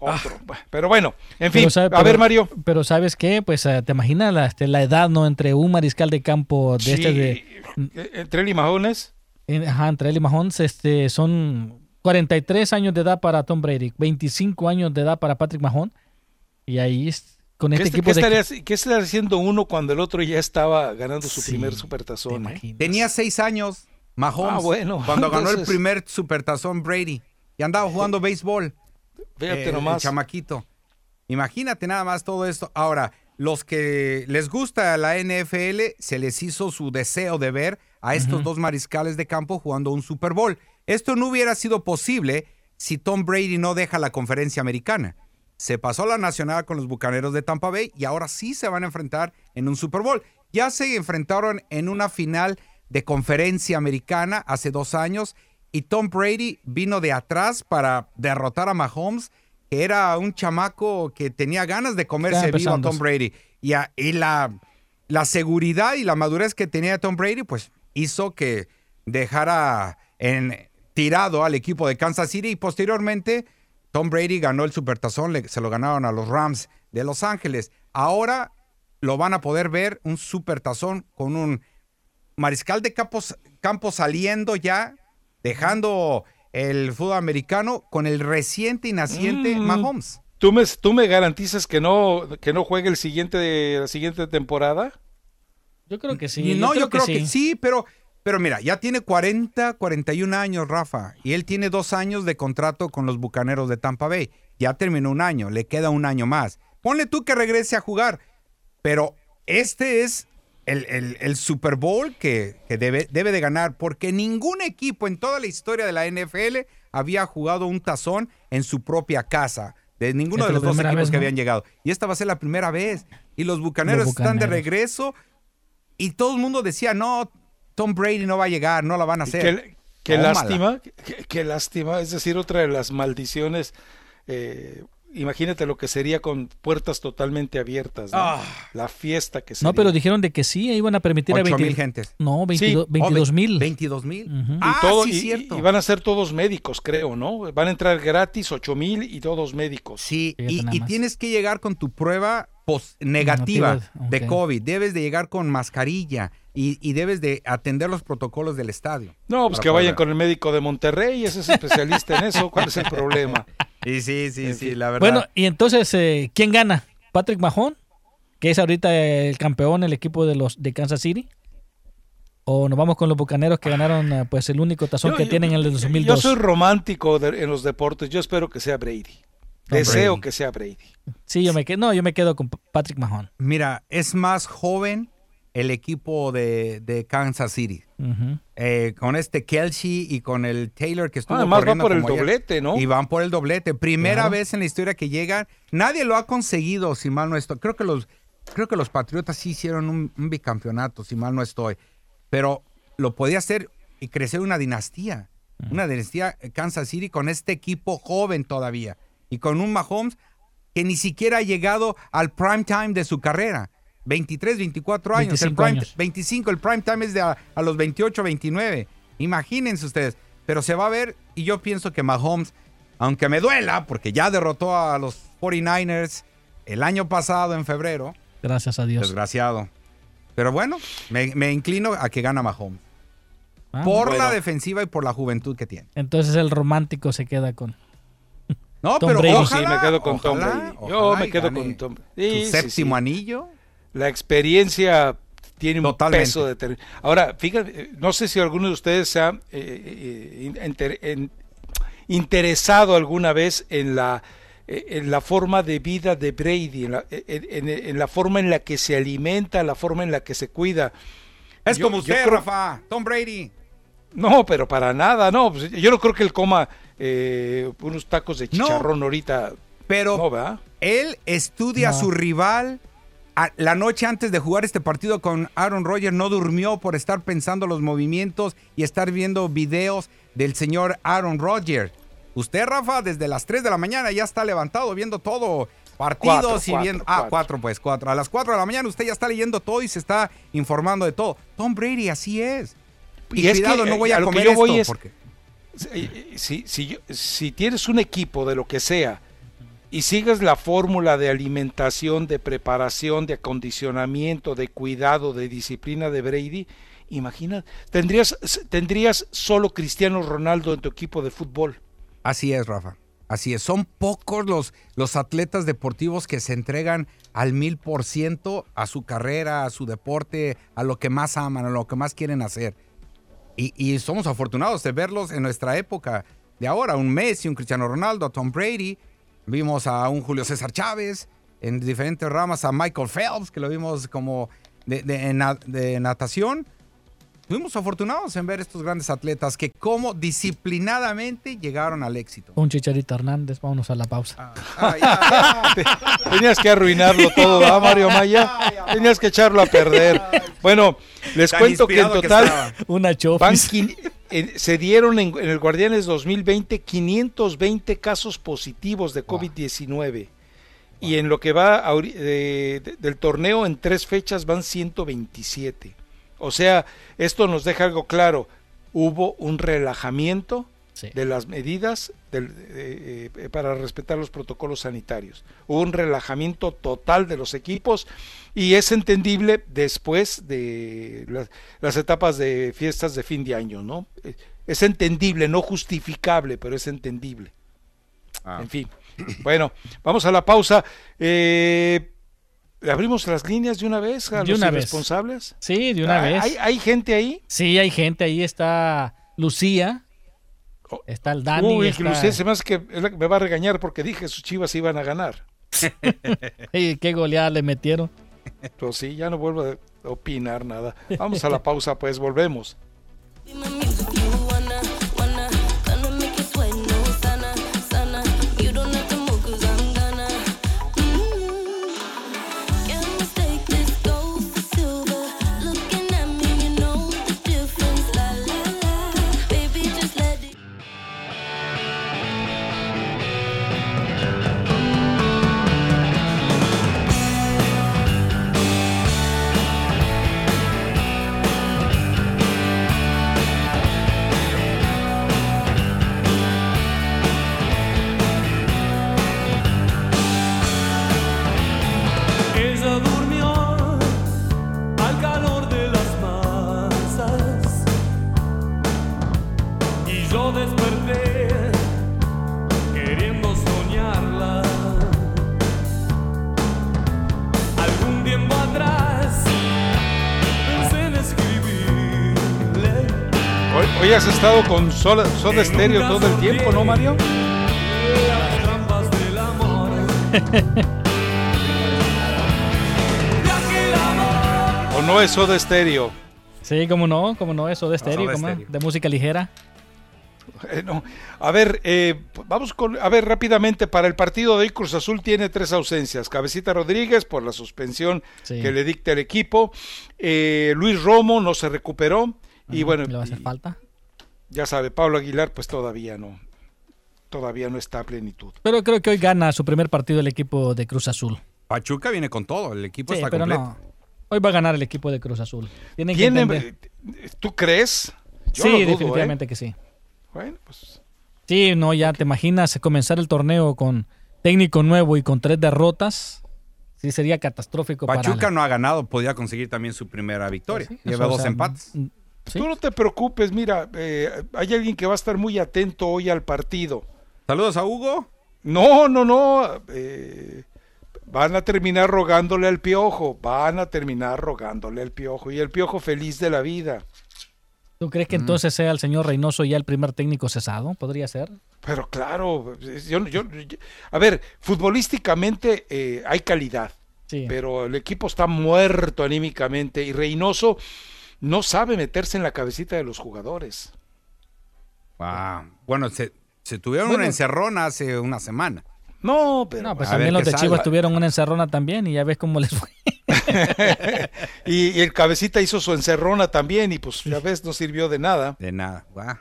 otro. Pero bueno, en fin, sabe- a pero- ver Mario. Pero ¿sabes qué? Pues eh, te imaginas la, este, la edad, ¿no? Entre un mariscal de campo de Sí, este de... eh, Entre él y Mahomes, en- Ajá, entre él y Mahomes, este, son 43 años de edad para Tom Brady, 25 años de edad para Patrick Mahomes. Y ahí es- con ¿qué, este est- equipo qué de... estaría, qué estaría haciendo uno cuando el otro ya estaba ganando su primer supertazón? eh? Tenía seis años, Mahomes, Ah, bueno, cuando ganó el primer supertazón Brady y andaba jugando béisbol. Fíjate eh, el nomás. chamaquito. Imagínate nada más todo esto. Ahora, los que les gusta la NFL, se les hizo su deseo de ver a estos dos mariscales de campo jugando un Super Bowl. Esto no hubiera sido posible si Tom Brady no deja la conferencia americana. Se pasó la nacional con los Bucaneros de Tampa Bay y ahora sí se van a enfrentar en un Super Bowl. Ya se enfrentaron en una final de conferencia americana hace dos años y Tom Brady vino de atrás para derrotar a Mahomes, que era un chamaco que tenía ganas de comerse vivo a. Tom Brady. Y, a- y la, la seguridad y la madurez que tenía Tom Brady, pues hizo que dejara en, tirado al equipo de Kansas City y posteriormente Tom Brady ganó el Supertazón, le- se lo ganaron a los Rams de Los Ángeles. Ahora lo van a poder ver un Supertazón con un mariscal de campo, campo saliendo ya, dejando el fútbol americano con el reciente y naciente Mm. Mahomes. ¿Tú me, ¿Tú me garantizas que no, que no juegue el siguiente, la siguiente temporada? Yo creo que Y no, yo creo, que, sí. pero, pero mira, ya tiene 40, 41 años, Rafa, y él tiene dos años de contrato con los Bucaneros de Tampa Bay. Ya terminó un año, le queda un año más. Ponle tú que regrese a jugar, pero este es el, el- el Super Bowl que, que debe, debe de ganar, porque ningún equipo en toda la historia de la NFL había jugado un tazón en su propia casa. de ninguno de los dos equipos vez, que ¿no? habían llegado. Y esta va a ser la primera vez. Y los bucaneros, están de regreso. Y todo el mundo decía, no, Tom Brady no va a llegar, no la van a hacer. Qué, lástima, qué, qué lástima. Es decir, otra de las maldiciones. eh, imagínate lo que sería con puertas totalmente abiertas. ¿no? Ah. La fiesta que sería. No, pero dijeron de que sí, iban a permitir a Ocho 20 mil gentes. No, 22 Sí. 22 mil. 22 mil. Y Ah, todo- sí, y- cierto. y van a ser todos médicos, creo, ¿no? Van a entrar gratis, ocho mil y todos médicos. Sí, y, tienes que llegar con tu prueba pos- negativa de. COVID. Debes de llegar con mascarilla y, y debes de atender los protocolos del estadio. No, pues que vayan poder- con el médico de Monterrey, ese es especialista en eso. ¿Cuál es el problema? Y sí, sí, sí, la verdad. Bueno, y entonces, eh, ¿quién gana? ¿Patrick Mahon, que es ahorita el campeón, el equipo de los de Kansas City? ¿O nos vamos con los bucaneros que ganaron eh, pues el único tazón Yo- que yo- tienen en el Yo 2002? soy romántico de- en los deportes. Yo espero que sea Brady. Tom Deseo Brady. que sea Brady. Sí, yo me quedo, no, yo me quedo con Patrick Mahon. Mira, es más joven el equipo de, de Kansas City. Eh, con este Kelsey y con el Taylor que estuvo Además va corriendo por el ayer. doblete, ¿no? Y van por el doblete. Primera Claro. vez en la historia que llegan. Nadie lo ha conseguido, si mal no estoy. Creo que los, creo que los Patriotas sí hicieron un, un bicampeonato, si mal no estoy. Pero lo podía hacer y crecer una dinastía. Una dinastía eh, Kansas City con este equipo joven todavía. Y con un Mahomes que ni siquiera ha llegado al prime time de su carrera. 23, 24 años. el 25 prime, años. 25, el prime time es de a, a los 28, 29. Imagínense ustedes. Pero se va a ver y yo pienso que Mahomes, aunque me duela, porque ya derrotó a los 49ers el año pasado en febrero, Gracias a Dios. desgraciado. Pero bueno, me, me inclino a que gana Mahomes. Ah, por bueno. la defensiva y por la juventud que tiene. Entonces el romántico se queda con... No, Tom pero Brady. ojalá, sí, me quedo con Tom ojalá, Brady. Yo ojalá me quedo con Tom su Sí, sí, séptimo sí. anillo. La experiencia tiene un Totalmente. peso de Ahora, fíjate, eh, no sé si alguno de ustedes se ha eh, eh, inter- en- interesado alguna vez en la en la forma de vida de Brady, en la, en- en- en la forma en la que se alimenta, la forma en la que se cuida. Es Yo- como usted, creo- Rafa. Tom Brady. No, pero para nada, no. pues, yo no creo que él coma eh, unos tacos de No. chicharrón ahorita. Pero No, él estudia a su rival. La noche antes de jugar este partido con Aaron Rodgers no durmió por estar pensando los movimientos y estar viendo videos del señor Aaron Rodgers. Usted, Rafa, desde las 3 de la mañana ya está levantado viendo todo. Partidos Cuatro, y cuatro, viendo. Ah, cuatro. cuatro, pues cuatro. A las 4 de la mañana usted ya está leyendo todo y se está informando de todo. Tom Brady así es. Y, Y es que, cuidado, no eh, voy a, comer yo voy esto. es- porque- Si, si, si tienes un equipo de lo que sea y sigues la fórmula de alimentación, de preparación, de acondicionamiento, de cuidado, de disciplina de Brady, imagina, tendrías, tendrías solo Cristiano Ronaldo en tu equipo de fútbol. Así es, Rafa. Así es. Son pocos los, los atletas deportivos que se entregan al mil por ciento a su carrera, a su deporte, a lo que más aman, a lo que más quieren hacer. Y, y somos afortunados de verlos en nuestra época de ahora. Un Messi, un Cristiano Ronaldo, a Tom Brady. Vimos a un Julio César Chávez en diferentes ramas, a Michael Phelps, que lo vimos como de, de- de natación. Fuimos afortunados en ver estos grandes atletas que como disciplinadamente llegaron al éxito. Un Chicharito Hernández, vámonos a la pausa. Tenías que arruinarlo todo, ¿verdad, Mario Maya? Tenías que echarlo a perder. Bueno, les Tan cuento que en que total estaba. Una se dieron en, en el Guardianes 2020 520 casos positivos de COVID-19. Y en lo que va de- de- del torneo en tres fechas van 127. O sea, esto nos deja algo claro. Hubo un relajamiento Sí. de las medidas del- eh, eh, para respetar los protocolos sanitarios. Hubo un relajamiento total de los equipos y es entendible después de las, las etapas de fiestas de fin de año, ¿no? Es entendible, no justificable, pero es entendible. En fin. Bueno, vamos a la pausa. Eh, ¿Abrimos las líneas de una vez a De los una vez. irresponsables? Sí, de una ¿Hay- vez. ¿Hay, hay gente ahí? Sí, hay gente. Ahí está Lucía. Está el Dani. Uy, está- Lucía, se me hace que que me va a regañar porque dije sus chivas iban a ganar. Ey, qué goleada le metieron. Pues sí, ya no vuelvo a opinar nada. Vamos a la pausa, pues volvemos. Hoy has estado con Soda, Stereo todo el tiempo, ¿no, Mario? ¿O no es Soda Stereo? Sí, como no, como no, eso de estéreo, Soda ¿cómo? Stereo. de música ligera. Eh, no. A ver, eh, vamos con, a ver rápidamente, para el partido de hoy Cruz Azul tiene tres ausencias. Cabecita Rodríguez por la suspensión Sí. que le dicta el equipo. Eh, Luis Romo no se recuperó. Y bueno, Le va a hacer y- falta. Ya sabe, Pablo Aguilar pues todavía no. Todavía no está a plenitud. Pero creo que hoy gana su primer partido el equipo de Cruz Azul. Pachuca viene con todo, el equipo Sí, está pero completo. no. Hoy va a ganar el equipo de Cruz Azul. Tienen Tiene-. ¿Tú crees? Yo sí, lo dudo, definitivamente ¿eh? que sí. Bueno, pues Sí, no, ya te imaginas comenzar el torneo con técnico nuevo y con tres derrotas. Sí, sería catastrófico Pachuca para no ha ganado, podría conseguir también su primera victoria. Pues sí, Lleva eso, o dos sea, Tú no te preocupes, mira, eh, hay alguien que va a estar muy atento hoy al partido. Saludos a Hugo. No, no, no. eh, van a terminar rogándole al piojo. Van a terminar rogándole al piojo. Y el piojo feliz de la vida. ¿Tú crees que entonces sea el señor Reynoso ya el primer técnico cesado? ¿Podría ser? Pero claro, yo, yo- yo- a ver, futbolísticamente eh, hay calidad. Sí. Pero el equipo está muerto anímicamente. Y Reynoso no sabe meterse en la cabecita de los jugadores. Wow. Bueno, se, se tuvieron Bueno. una encerrona hace una semana. No, pero. No, pues A también los de. Chivas tuvieron una encerrona también y ya ves cómo les fue. y, y el cabecita hizo su encerrona también y pues ya ves, no sirvió de nada. De nada. Guau.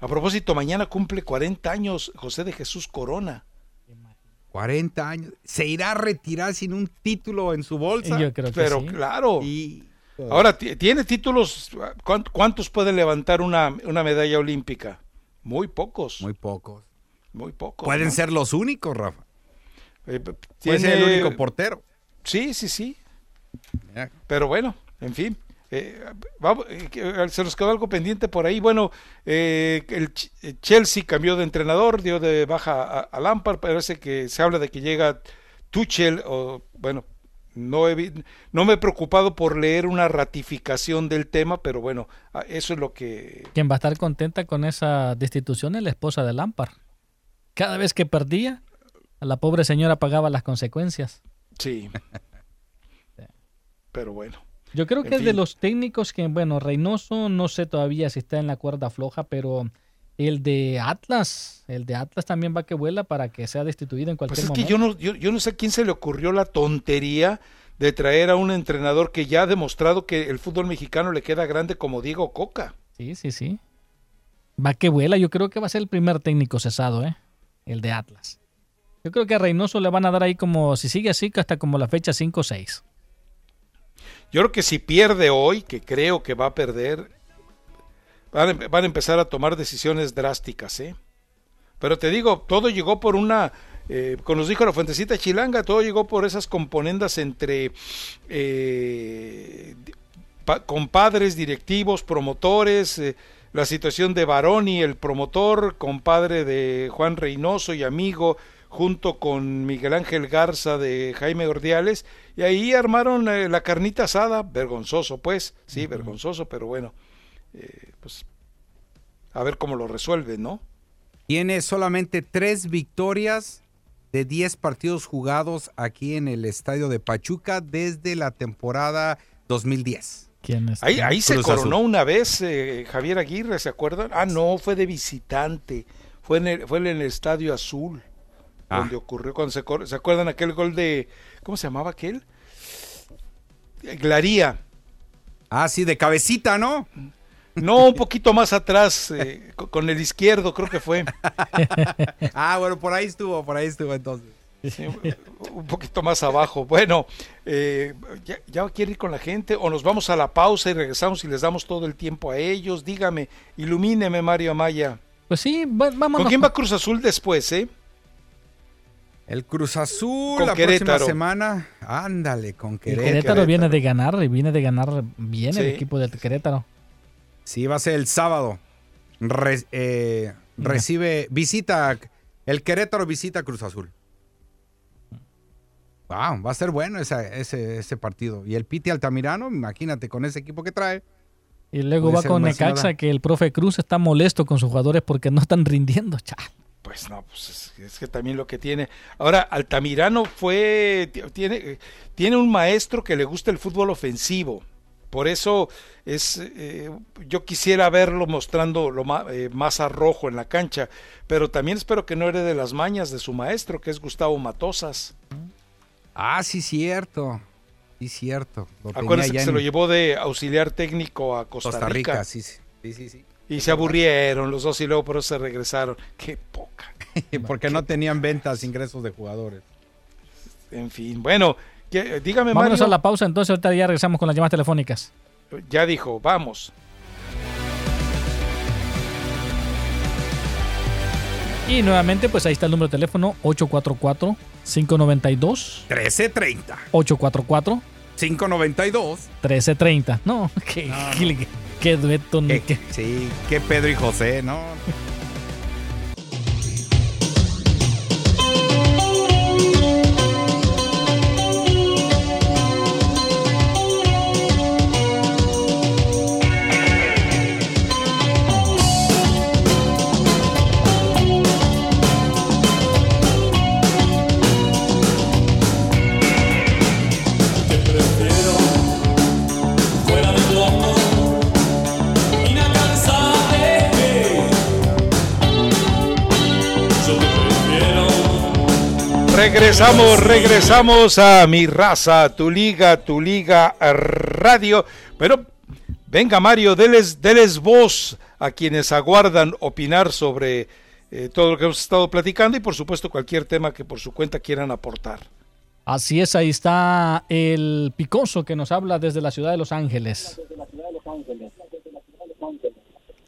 A propósito, mañana cumple 40 años José de Jesús Corona. 40 años. ¿Se irá a retirar sin un título en su bolsa? Yo creo que Pero sí. claro. Y- Ahora, ti- ¿tiene títulos? ¿Cuán- ¿Cuántos puede levantar una, una medalla olímpica? Muy pocos. Muy pocos. Muy pocos. Pueden ¿no? ser los únicos, Rafa. Eh, Puede ser el único portero. Sí, sí, sí. Pero bueno, en fin. eh, vamos, eh, que- se nos quedó algo pendiente por ahí. Bueno, eh, el Ch- eh, Chelsea cambió de entrenador, dio de baja a, a Lampard. Parece que se habla de que llega Tuchel. O, bueno, no, he no me he preocupado por leer una ratificación del tema, pero bueno, ah, eso es lo que. Quien va a estar contenta con esa destitución es la esposa de Lampard. Cada vez que perdía, a la pobre señora pagaba las consecuencias. Sí. Pero bueno. Yo creo En que es de los técnicos que, bueno, Reynoso no sé todavía si está en la cuerda floja, pero el de Atlas, el de Atlas también va que vuela para que sea destituido en Pues cualquier es que momento. yo no, yo, yo no sé a quién se le ocurrió la tontería de traer a un entrenador que ya ha demostrado que el fútbol mexicano le queda grande como Diego Coca. Sí, sí, sí. Va que vuela, yo creo que va a ser el primer técnico cesado, ¿eh? El de Atlas. Yo creo que a Reynoso le van a dar ahí como, si sigue así, hasta como la fecha 5 o 6. Yo creo que si pierde hoy, que creo que va a perder, van, a- van a empezar a tomar decisiones drásticas, ¿eh? Pero te digo, todo llegó por una, eh, como nos dijo la fuentecita chilanga, todo llegó por esas componendas entre eh, pa- compadres, directivos, promotores, eh, la situación de Baroni, el promotor, compadre de Juan Reynoso y amigo, junto con Miguel Ángel Garza de Jaime Ordiales, y ahí armaron eh, la carnita asada, vergonzoso pues, sí, vergonzoso, pero bueno, eh, pues a ver cómo lo resuelve, ¿no? Tiene solamente tres victorias de 10 partidos jugados aquí en el estadio de Pachuca desde la temporada 2010. ¿Quién es? Ahí, ahí se coronó Azul. una vez eh, Javier Aguirre, ¿se acuerdan? Ah, no, fue de visitante, fue en el, fue en el Estadio Azul, Ah. donde ocurrió, cuando se, ¿se acuerdan aquel gol de, ¿cómo se llamaba aquel? Glaría. Ah, sí, de cabecita, ¿no? No, un poquito más atrás, eh, co- con el izquierdo creo que fue. ah, bueno, por ahí estuvo, por ahí estuvo entonces. Sí, un poquito más abajo. Bueno, eh, ya, ya quiere ir con la gente o nos vamos a la pausa y regresamos y les damos todo el tiempo a ellos. Dígame, ilumíneme Mario Amaya. Pues sí, va- vámonos. ¿Con quién va Cruz Azul después, eh? El Cruz Azul Con la Querétaro. próxima semana. Ándale, con El Querétaro. Querétaro viene de ganar y viene de ganar bien el equipo del Querétaro. Sí, va a ser el sábado. Re- eh, recibe, visita, el Querétaro visita Cruz Azul. Wow, va a ser bueno esa- ese, ese partido. Y el Piti Altamirano, imagínate, con ese equipo que trae. Y luego va con Necaxa que el profe Cruz está molesto con sus jugadores porque no están rindiendo. Cha. Pues no, pues es, es que también lo que tiene. Ahora, Altamirano fue, tiene, tiene un maestro que le gusta el fútbol ofensivo. Por eso es, eh, yo quisiera verlo mostrando lo ma- eh, más a rojo en la cancha, pero también espero que no herede las mañas de su maestro, que es Gustavo Matosas. Ah, sí, cierto. Sí, cierto. Lo Acuérdense que se lo llevó de auxiliar técnico a Costa, Costa Rica. Rica. Sí, sí, sí, sí, sí. Y se aburrieron los dos y luego por eso se regresaron. Qué poca. Porque no tenían ventas, ingresos de jugadores. En fin, bueno, que- dígame Vámonos Mario. a la pausa, entonces ahorita ya regresamos con las llamadas telefónicas. Ya dijo, vamos. Y nuevamente, pues ahí está el número de teléfono 844 592 1330. 844 592 1330. No, qué, qué, qué dueto. qué- Sí, que Pedro y José, ¿no? Regresamos, regresamos a mi raza, tu liga, tu liga radio. Pero venga Mario, deles, deles voz a quienes aguardan opinar sobre eh, todo lo que hemos estado platicando y por supuesto cualquier tema que por su cuenta quieran aportar. Así es, ahí está el Picoso que nos habla desde la ciudad de Los Ángeles.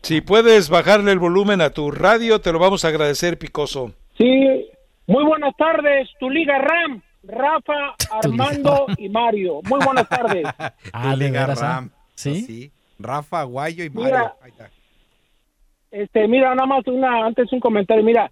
Si puedes bajarle el volumen a tu radio, te lo vamos a agradecer, Picoso. Sí, muy buenas tardes, tu liga RAM, Rafa, Armando y Mario. Muy buenas tardes. Ah, Tu ¿de Liga ah? Ram. ¿Sí? Sí. Rafa, Guayo y Mario. Mira. Ahí está. Este, mira, nada más una, antes un comentario, mira,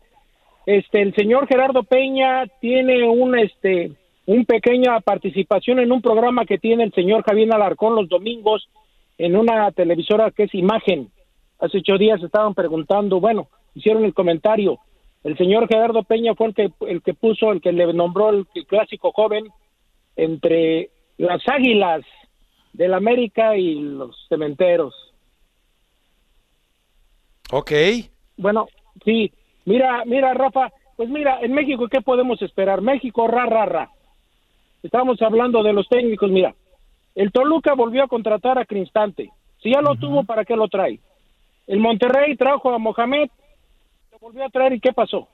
este, el señor Gerardo Peña tiene un, este, un pequeña participación en un programa que tiene el señor Javier Alarcón los domingos en una televisora que es Imagen. Hace ocho días estaban preguntando, bueno, hicieron el comentario. El señor Gerardo Peña fue el que, el que puso, el que le nombró el, el clásico joven entre las águilas del América y los cementeros. Ok. Bueno, sí. Mira, mira, Rafa, pues mira, en México, ¿qué podemos esperar? México, ra, ra, ra. Estamos hablando de los técnicos, mira. El Toluca volvió a contratar a Cristante. Si ya lo tuvo, ¿para qué lo trae? El Monterrey trajo a Mohamed, lo volvió a traer y ¿qué pasó?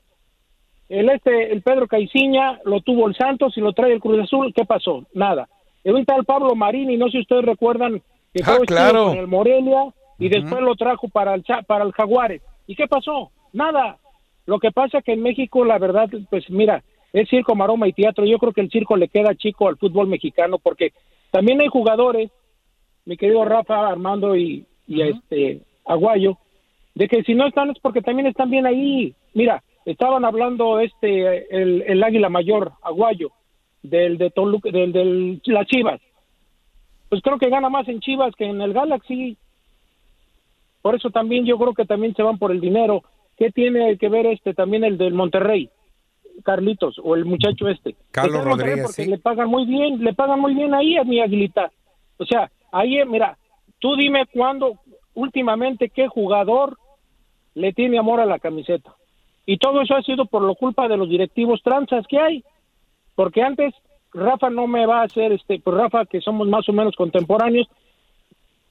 El este, el Pedro Caiciña lo tuvo el Santos y lo trae el Cruz Azul, ¿qué pasó? Nada. El tal Pablo Marini, no sé si ustedes recuerdan que Ah, fue claro. el Morelia y después lo trajo para el para el Jaguares. ¿Y qué pasó? Nada. Lo que pasa que en México, la verdad, pues mira, es circo, maroma y teatro. Yo creo que el circo le queda chico al fútbol mexicano porque también hay jugadores, mi querido Rafa, Armando y, y este Aguayo, de que si no están es porque también están bien ahí. Mira, estaban hablando este el, el Águila Mayor, Aguayo, del de Toluca, del del las Chivas. Pues creo que gana más en Chivas que en el Galaxy. Por eso también yo creo que también se van por el dinero. ¿Qué tiene que ver este también el del Monterrey? Carlitos o el muchacho este. Carlos Monterrey Rodríguez, porque sí. le pagan muy bien, le pagan muy bien ahí a mi Aguilita. O sea, ahí eh, mira, tú dime cuándo últimamente qué jugador le tiene amor a la camiseta. Y todo eso ha sido por la culpa de los directivos tranzas que hay. Porque antes Rafa no me va a hacer este, pues Rafa que somos más o menos contemporáneos,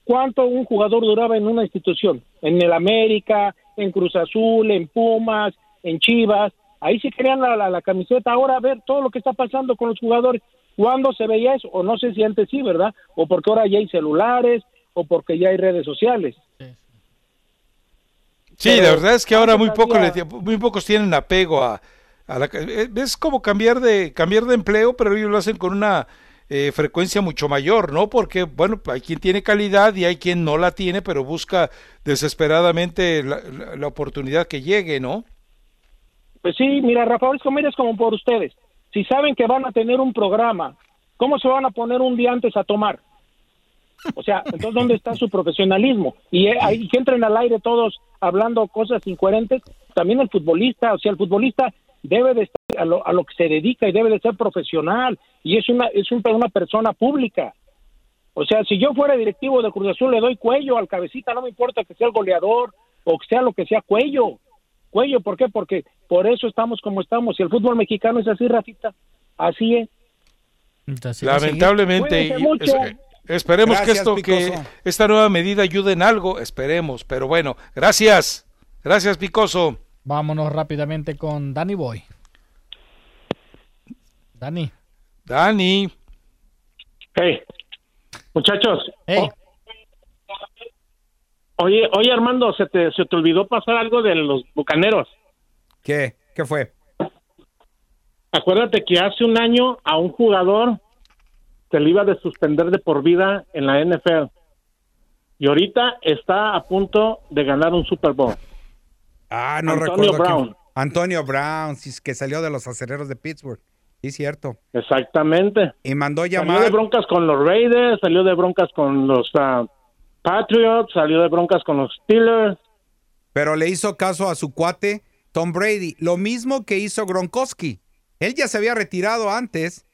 cuánto un jugador duraba en una institución, en el América, en Cruz Azul, en Pumas, en Chivas, ahí sí querían la, la, la camiseta, ahora a ver todo lo que está pasando con los jugadores, ¿cuándo se veía eso? O no sé si antes sí, ¿verdad? O porque ahora ya hay celulares, o porque ya hay redes sociales. Sí, Pero la verdad es que ahora muy, poco le- muy pocos tienen apego a, a la... eh, Es como cambiar de, cambiar de empleo, pero ellos lo hacen con una eh, frecuencia mucho mayor, ¿no? Porque, bueno, hay quien tiene calidad y hay quien no la tiene, pero busca desesperadamente la, la- la oportunidad que llegue, ¿no? Pues sí, mira, Rafael Escobar es como por ustedes. Si saben que van a tener un programa, ¿cómo se van a poner un día antes a tomar? O sea, entonces, ¿dónde está su profesionalismo? Y eh, ahí que entren al aire todos hablando cosas incoherentes, también el futbolista, o sea, el futbolista debe de estar a lo, a lo que se dedica y debe de ser profesional y es una es un- una persona pública. O sea, si yo fuera directivo de Cruz Azul le doy cuello al cabecita, no me importa que sea el goleador o que sea lo que sea cuello. Cuello, ¿por qué? Porque por eso estamos como estamos. Y el fútbol mexicano es así, Rafita. Así es. Lamentablemente, Cuídense y- mucho. es- esperemos Gracias, que esto, que esta nueva medida ayude en algo, esperemos. Pero bueno, gracias, gracias Picoso. Vámonos rápidamente con Danny Boy. Dani. Dani. Hey, muchachos. Hey. Oh. Oye, oye Armando, se te, se te olvidó pasar algo de los bucaneros. ¿Qué? ¿Qué fue? Acuérdate que hace un año a un jugador se le iba de suspender de por vida en la NFL. Y ahorita está a punto de ganar un Super Bowl. Ah, no Antonio recuerdo. quién Brown. fue. Antonio Brown, que salió de los acereros de Pittsburgh. Sí, cierto. Exactamente. Y mandó Salió de llamar. broncas con los Raiders, salió de broncas con los ah, Patriots, salió de broncas con los Steelers. Pero le hizo caso a su cuate Tom Brady. Lo mismo que hizo Gronkowski. Él ya se había retirado antes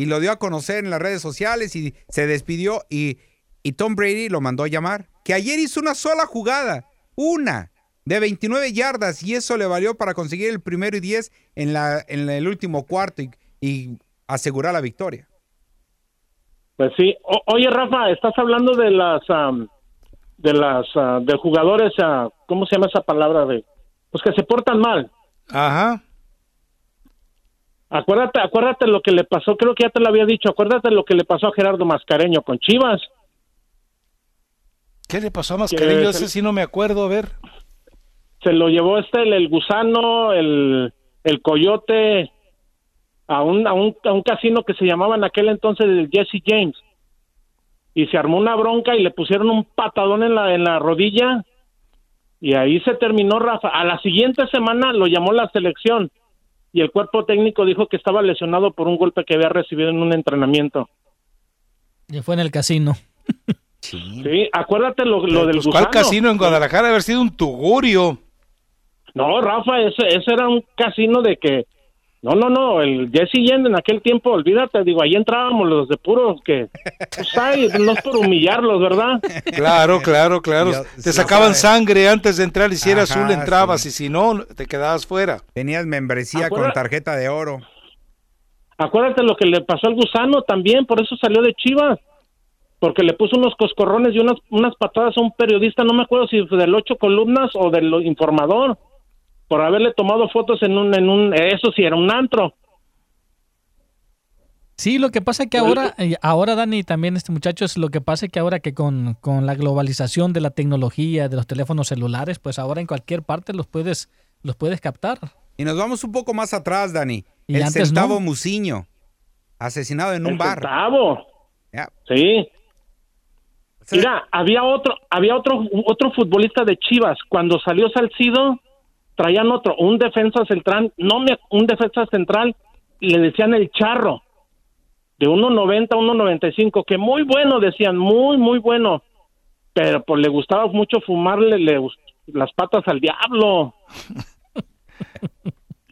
y lo dio a conocer en las redes sociales y se despidió y, y Tom Brady lo mandó a llamar. Que ayer hizo una sola jugada, una, de 29 yardas y eso le valió para conseguir el primero y 10 en, la, en el último cuarto y, y asegurar la victoria. Pues sí. O- oye, Rafa, estás hablando de las am, de las ah, de jugadores, ah, ¿cómo se llama esa palabra de pues que se portan mal. Ajá. Acuérdate, acuérdate lo que le pasó, creo que ya te lo había dicho, acuérdate lo que le pasó a Gerardo Mascareño con Chivas. ¿Qué le pasó a Mascareño? Ese sí no me acuerdo, a ver. Se lo llevó este el, el gusano, el, el coyote a un, a un a un casino que se llamaba en aquel entonces el Jesse James. Y se armó una bronca y le pusieron un patadón en la en la rodilla y ahí se terminó Rafa. A la siguiente semana lo llamó la selección y el cuerpo técnico dijo que estaba lesionado por un golpe que había recibido en un entrenamiento. Y fue en el casino. Sí, acuérdate lo, lo del Pues, ¿Cuál gusano. casino en Guadalajara? Haber sido un tugurio. No, Rafa, ese, ese era un casino de que... No, no, no, el Jesse Yen en aquel tiempo, olvídate, digo, ahí entrábamos los de puros que... Pues, ay, no es por humillarlos, ¿verdad? Claro, claro, claro. Yo- te sacaban sabe. sangre antes de entrar y si era Ajá, azul entrabas sí. y si no, te quedabas fuera. Tenías membresía con tarjeta de oro. Acuérdate lo que le pasó al gusano también, por eso salió de Chivas. Porque le puso unos coscorrones y unas, unas patadas a un periodista, no me acuerdo si fue del ocho columnas o del informador, por haberle tomado fotos en un, en un, eso sí, era un antro. Sí, lo que pasa es que ahora, eh, ahora Dani, también este muchacho, es lo que pasa es que ahora que con, con la globalización de la tecnología, de los teléfonos celulares, pues ahora en cualquier parte los puedes, los puedes captar. Y nos vamos un poco más atrás, Dani. Y el antes centavo no. Muciño, asesinado en un El bar. centavo. Ya. Sí. Mira, había otro, había otro, otro futbolista de Chivas. Cuando salió Salcido, traían otro, un defensa central, no me, un defensa central, le decían el charro, de 1.90 a 1.95, que muy bueno, decían, muy, muy bueno. Pero pues le gustaba mucho fumarle le las patas al diablo.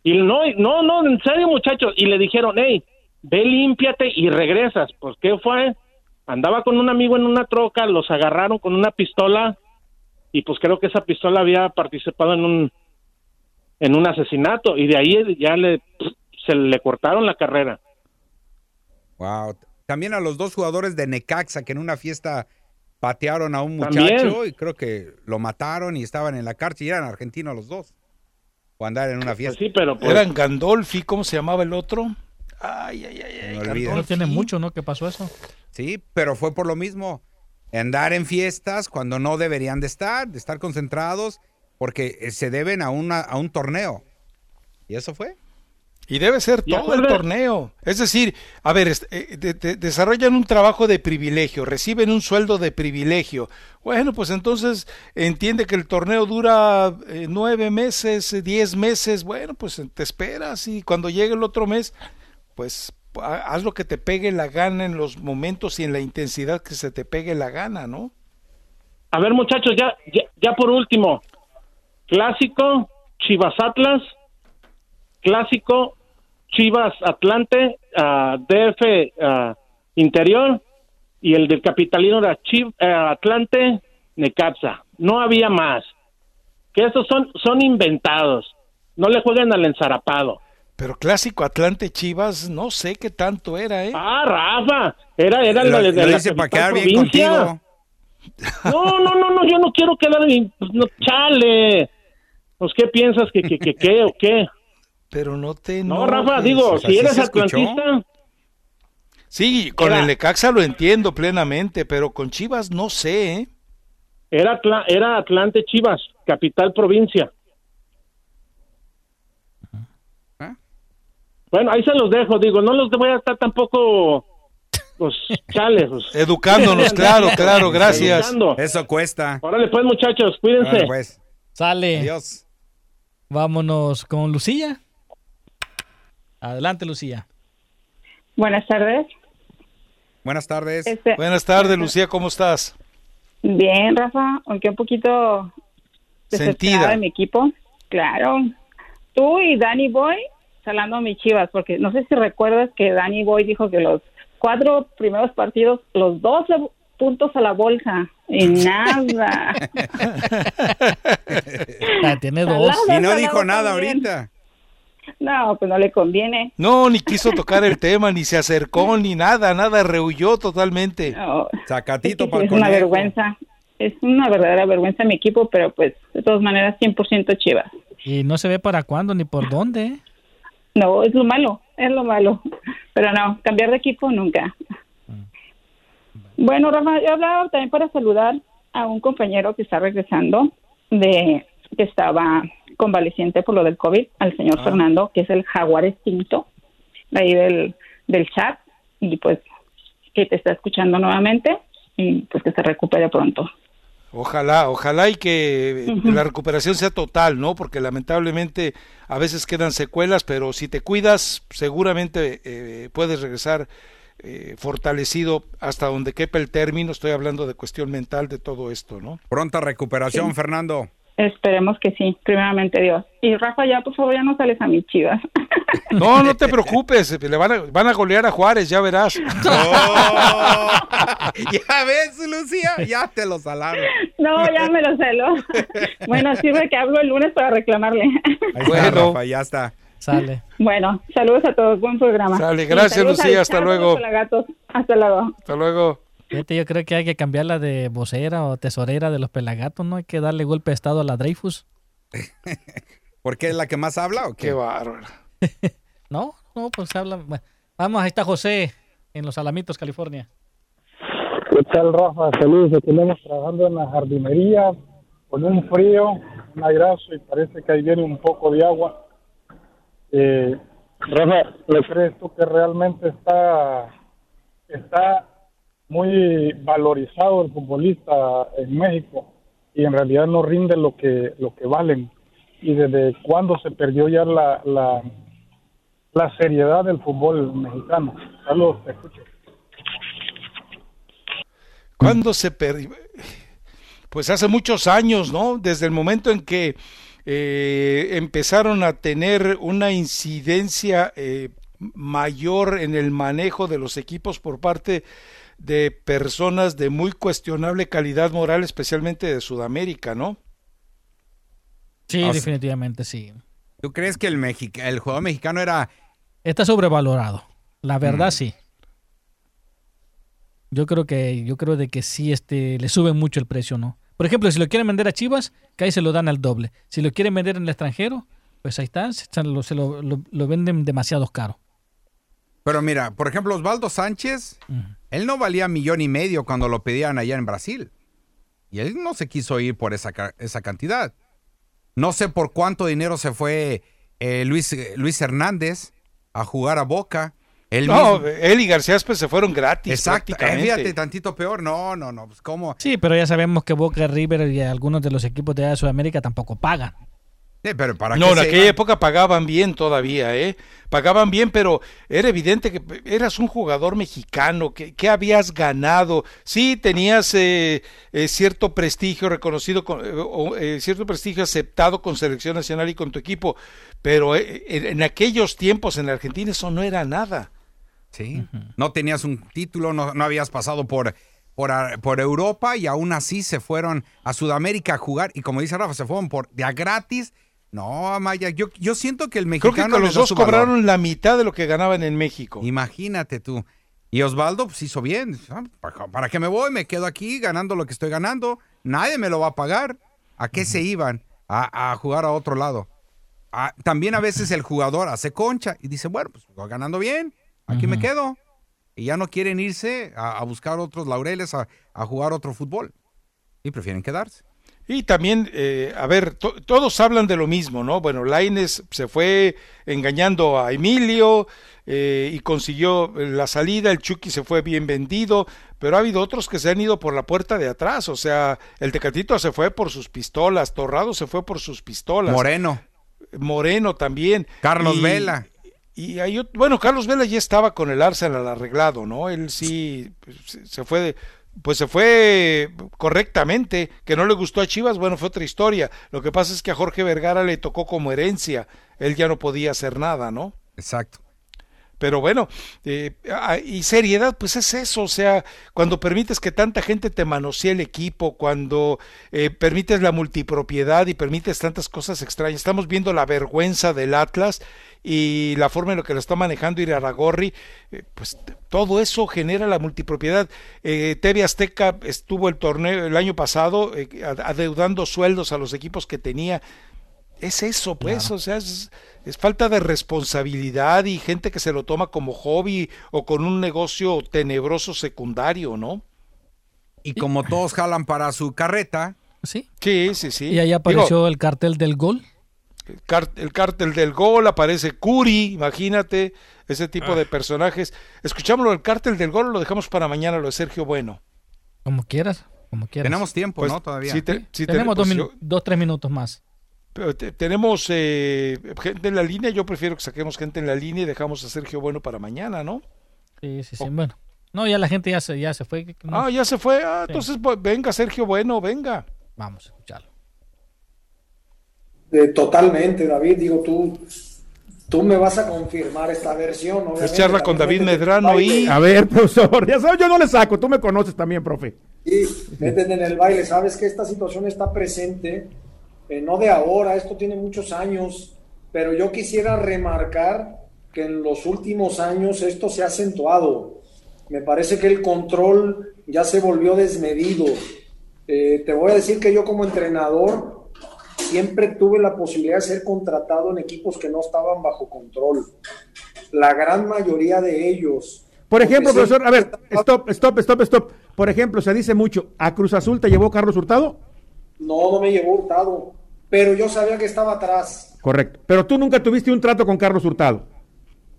Y no, no, no, en serio, muchachos. Y le dijeron, hey, ve, límpiate y regresas. Pues, ¿qué fue? Andaba con un amigo en una troca, los agarraron con una pistola y pues creo que esa pistola había participado en un en un asesinato y de ahí ya le se le cortaron la carrera. Wow. También a los dos jugadores de Necaxa que en una fiesta patearon a un También. muchacho y creo que lo mataron y estaban en la cárcel y eran argentinos los dos. O andar en una fiesta. sí, pero pues, Eran Gandolfi, ¿cómo se llamaba el otro? Ay, ay, ay, ay. No olvides. No tiene mucho, ¿no? ¿Qué pasó eso? Sí, pero fue por lo mismo. Andar en fiestas cuando no deberían de estar, de estar concentrados, porque eh, se deben a, una, a un torneo. ¿Y eso fue? Y debe ser todo el torneo. Es decir, a ver, eh, de- de- desarrollan un trabajo de privilegio, reciben un sueldo de privilegio. Bueno, pues entonces entiende que el torneo dura eh, nueve meses, diez meses. Bueno, pues te esperas y cuando llegue el otro mes, pues ha- haz lo que te pegue la gana en los momentos y en la intensidad que se te pegue la gana, ¿no? A ver, muchachos, ya, ya, ya por último, clásico Chivas Atlas, clásico Chivas Atlante, ah, DF ah, Interior y el del capitalino era Chiv, eh, Atlante Necaxa. No había más. Que esos son, son inventados. No le jueguen al ensarapado. Pero clásico Atlante Chivas, no sé qué tanto era, ¿eh? Ah, Rafa, era, era Lo- de, de lo la dice para quedar bien provincia. contigo. No, no, no, no, yo no quiero quedar bien, pues, no, chale. Pues, ¿qué piensas? ¿Que, que, que, qué o qué? Pero no te No, enojes. Rafa, digo, O sea, si ¿sí eres atlantista, Sí, con Era- el Necaxa lo entiendo plenamente, pero con Chivas no sé, ¿eh? era, era Atlante Chivas, capital provincia. ¿Ah? Bueno, ahí se los dejo, digo, no los voy a estar tampoco, pues, chale. Pues. Educándonos, claro, claro, gracias. Educando. Eso cuesta. Órale, pues, muchachos, cuídense. Órale, pues. Sale. Adiós. Vámonos con Lucía. Adelante, Lucía. Buenas tardes. Buenas tardes. Este- Buenas tardes, Lucía, ¿cómo estás? Bien, Rafa, aunque un poquito Sentida. de mi equipo. Claro. Tú y Danny Boy salando a mis chivas, porque no sé si recuerdas que Danny Boy dijo que los cuatro primeros partidos, los 12 puntos a la bolsa. Y nada. Ah, tiene dos. Y no dijo nada también. ahorita. No, pues no le conviene. No, ni quiso tocar el tema, ni se acercó, ni nada, nada, rehuyó totalmente. No, Sacatito Sí, para es una vergüenza. Es una verdadera vergüenza mi equipo, pero pues de todas maneras 100% chivas. Y no se ve para cuándo ni por dónde. No, es lo malo, es lo malo. Pero no, cambiar de equipo nunca. Bueno, Rafa, yo hablaba también para saludar a un compañero que está regresando de que estaba convaleciente por lo del COVID, al señor Fernando, que es el jaguar extinto, de ahí del, del chat, y pues que te está escuchando nuevamente y pues que se recupere pronto. Ojalá, ojalá y que la recuperación sea total, ¿no? Porque lamentablemente a veces quedan secuelas, pero si te cuidas, seguramente eh, puedes regresar eh, fortalecido hasta donde quepa el término. Estoy hablando de cuestión mental de todo esto, ¿no? Pronta recuperación, Sí. Fernando. Esperemos que sí, primeramente Dios. Y Rafa, ya por favor, ya no sales a mis chivas. No, no te preocupes, le van a, van a golear a Juárez, ya verás. ya ves, Lucía, ya te lo salaron. No, ya me lo celo. Bueno, sirve que hablo el lunes para reclamarle. Ahí está, Rafa, ya está. Sale. Bueno, saludos a todos, buen programa. Sale, gracias, Lucía, hasta luego. Pelagatos. Hasta luego. Hasta luego. Fíjate, yo creo que hay que cambiarla de vocera o tesorera de los pelagatos, ¿no? Hay que darle golpe de estado a la Dreyfus. ¿Por qué es la que más habla o qué? Qué bárbaro. No, no, pues habla. bueno, Vamos, ahí está José, en Los Alamitos, California. ¿Qué tal, Rafa? Saludos. Tenemos trabajando en la jardinería con un frío, un airazo y parece que ahí viene un poco de agua. Eh, Rafa, ¿le crees tú que realmente está, está muy valorizado el futbolista en México y en realidad no rinde lo que, lo que valen? ¿Y desde cuándo se perdió ya la, la, la seriedad del fútbol mexicano? Saludos, te escucho. ¿Cuándo se perdió? Pues hace muchos años, ¿no? Desde el momento en que eh, empezaron a tener una incidencia eh, mayor en el manejo de los equipos por parte de personas de muy cuestionable calidad moral, especialmente de Sudamérica, ¿no? Sí, O sea- definitivamente sí. ¿Tú crees que el, mexica- el jugador mexicano era... Está sobrevalorado. La verdad, Mm. sí. Yo creo que, yo creo de que sí, este, le suben mucho el precio, ¿no? Por ejemplo, si lo quieren vender a Chivas, que ahí se lo dan al doble. Si lo quieren vender en el extranjero, pues ahí está, se lo, se lo- lo- lo venden demasiado caro. Pero mira, por ejemplo, Osvaldo Sánchez, él no valía millón y medio cuando lo pedían allá en Brasil. Y él no se quiso ir por esa, esa cantidad. No sé por cuánto dinero se fue eh, Luis, eh, Luis Hernández a jugar a Boca. Él no, mismo- él y García pues se fueron gratis. Exacto, eh, prácticamente. fíjate, tantito peor. No, no, no, pues cómo. Sí, pero ya sabemos que Boca River y algunos de los equipos de Sudamérica tampoco pagan. Sí, pero para No, qué en aquella iban? época pagaban bien todavía, ¿eh? Pagaban bien, pero era evidente que eras un jugador mexicano, que, que habías ganado. Sí, tenías eh, eh, cierto prestigio reconocido, con- eh, o, eh, cierto prestigio aceptado con selección nacional y con tu equipo, pero eh, en, en aquellos tiempos en Argentina eso no era nada. Sí. No tenías un título, no, no habías pasado por, por, por Europa y aún así se fueron a Sudamérica a jugar. Y como dice Rafa, se fueron por de a gratis. No, Amaya, yo, yo siento que el Creo mexicano. que les los dos valor. cobraron la mitad de lo que ganaban en México. Imagínate tú. Y Osvaldo pues hizo bien. Ah, ¿Para qué me voy? Me quedo aquí ganando lo que estoy ganando. Nadie me lo va a pagar. ¿A qué se iban? A, a jugar a otro lado. También a veces el jugador hace concha y dice, bueno, pues ganando bien. Aquí me quedo. Y ya no quieren irse a, a buscar otros laureles, a, a jugar otro fútbol. Y prefieren quedarse. Y también, eh, a ver, to- todos hablan de lo mismo, ¿no? Bueno, Laines se fue engañando a Emilio eh, y consiguió la salida, el Chucky se fue bien vendido, pero ha habido otros que se han ido por la puerta de atrás, o sea, el Tecatito se fue por sus pistolas, Torrado se fue por sus pistolas. Moreno. Moreno también. Carlos Y- Vela. Y bueno, Carlos Vela ya estaba con el Arsenal arreglado, ¿no? Él sí pues, se- fue, de- pues se fue correctamente, que no le gustó a Chivas, bueno, fue otra historia. Lo que pasa es que a Jorge Vergara le tocó como herencia, él ya no podía hacer nada, ¿no? Exacto. Pero bueno, eh, y seriedad, pues es eso, o sea, cuando permites que tanta gente te manosee el equipo, cuando eh, permites la multipropiedad y permites tantas cosas extrañas, estamos viendo la vergüenza del Atlas y la forma en la que lo está manejando Iraragorri, eh, pues todo eso genera la multipropiedad. Eh, TV Azteca estuvo el torneo el año pasado eh, adeudando sueldos a los equipos que tenía. Es eso, pues, o sea, es, es falta de responsabilidad y gente que se lo toma como hobby o con un negocio tenebroso secundario, ¿no? Y como todos jalan para su carreta. Sí. Sí, sí, sí. Y ahí Digo, apareció el cartel del gol. El, car- el cártel del gol, aparece Curi, imagínate, ese tipo de personajes. Escuchámoslo, el cártel del gol, o lo dejamos para mañana, lo de Sergio Bueno. Como quieras, como quieras. Tenemos tiempo, Pues, ¿no? Todavía. sí te- sí te- Tenemos dos, pues, yo- dos, tres minutos más. Pero te- tenemos eh, gente en la línea, yo prefiero que saquemos gente en la línea y dejamos a Sergio Bueno para mañana, ¿no? Sí, sí, sí. Bueno. No, ya la gente ya se, ya se fue. no- Ah, ya se fue. Ah, Sí. entonces pues, venga, Sergio Bueno, venga. Vamos a escucharlo. Eh, totalmente, David. Digo, tú, tú me vas a confirmar esta versión. Es charla con David Medrano y... A ver, profesor, ya sabes, yo no le saco, tú me conoces también, profe. Sí, métete en el baile. Sabes que esta situación está presente, eh, no de ahora, esto tiene muchos años, pero yo quisiera remarcar que en los últimos años esto se ha acentuado. Me parece que el control ya se volvió desmedido. Eh, te voy a decir que yo como entrenador siempre tuve la posibilidad de ser contratado en equipos que no estaban bajo control. La gran mayoría de ellos. Por ejemplo, profesor, a ver, stop, stop, stop, stop. Por ejemplo, se dice mucho, ¿a Cruz Azul te llevó Carlos Hurtado? No, no me llevó hurtado, pero yo sabía que estaba atrás. Correcto. Pero tú nunca tuviste un trato con Carlos Hurtado.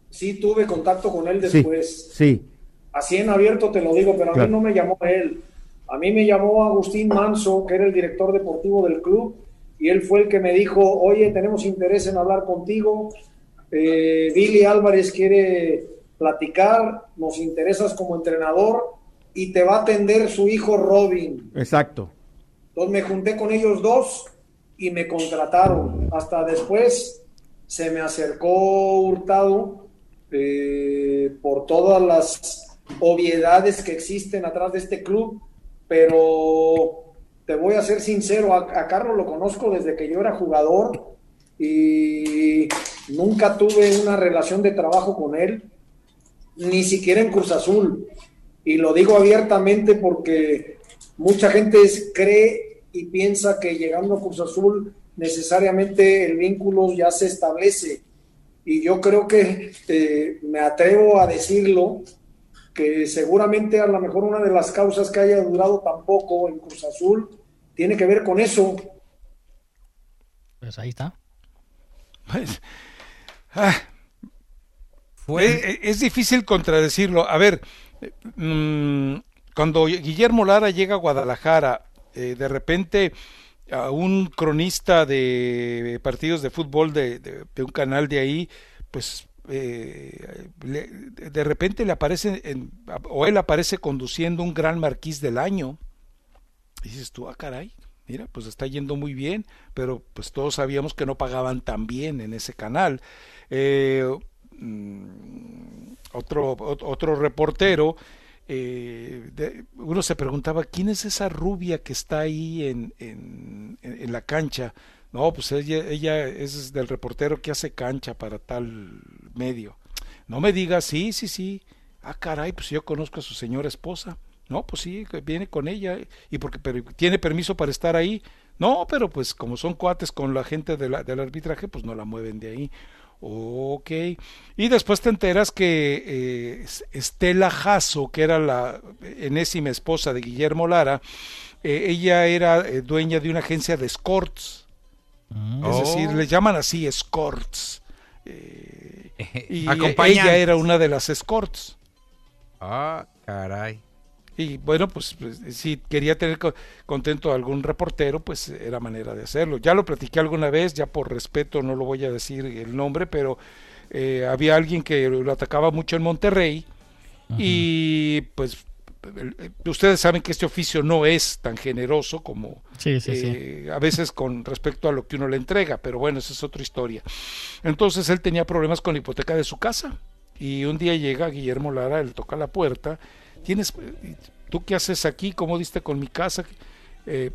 Sí tuve contacto con él Sí, después. sí. Así en abierto te lo digo, pero a Claro. mí no me llamó él. A mí me llamó Agustín Manso, que era el director deportivo del club, y él fue el que me dijo, oye, tenemos interés en hablar contigo. Eh, Billy Álvarez quiere platicar, nos interesas como entrenador y te va a atender su hijo Robin. Exacto. Entonces me junté con ellos dos y me contrataron. Hasta después se me acercó Hurtado eh, por todas las obviedades que existen atrás de este club, pero te voy a ser sincero, a, Carlos lo conozco desde que yo era jugador y nunca tuve una relación de trabajo con él, ni siquiera en Cruz Azul. Y lo digo abiertamente porque mucha gente cree y piensa que llegando a Cruz Azul necesariamente el vínculo ya se establece. Y yo creo que eh, me atrevo a decirlo, que seguramente a lo mejor una de las causas que haya durado tan poco en Cruz Azul tiene que ver con eso. Pues ahí está. Pues, ah, eh, eh, es difícil contradecirlo. A ver, mm, cuando Guillermo Lara llega a Guadalajara, eh, de repente a un cronista de partidos de fútbol de, de- de un canal de ahí, pues eh, de repente le aparece, o él aparece conduciendo un gran marquís del año. Y dices tú, ah, caray, mira, pues está yendo muy bien, pero pues todos sabíamos que no pagaban tan bien en ese canal. Eh, mm, otro, ot- otro reportero, eh, uno se preguntaba, ¿quién es esa rubia que está ahí en, en- en la cancha? No, pues ella, ella es del reportero que hace cancha para tal medio. No me digas, sí, sí, sí. Ah, caray, pues yo conozco a su señora esposa. No, pues sí, viene con ella. ¿Y porque pero tiene permiso para estar ahí? No, pero pues como son cuates con la gente de la- del arbitraje, pues no la mueven de ahí. Ok. Y después te enteras que eh, Es- Estela Jasso, que era la enésima esposa de Guillermo Lara, eh, ella era eh, dueña de una agencia de escorts. Es Oh. decir, le llaman así escorts. Eh, y ella era una de las escorts. Ah, caray. Y bueno, pues, pues, si quería tener co- contento a algún reportero, pues era manera de hacerlo. Ya lo platiqué alguna vez, ya por respeto no lo voy a decir el nombre, pero eh, había alguien que lo atacaba mucho en Monterrey y pues ustedes saben que este oficio no es tan generoso como Sí, sí, sí. eh, a veces con respecto a lo que uno le entrega, pero bueno, esa es otra historia. Entonces él tenía problemas con la hipoteca de su casa y un día llega Guillermo Lara, él toca la puerta, tienes, ¿tú qué haces aquí? ¿Cómo diste con mi casa? Eh,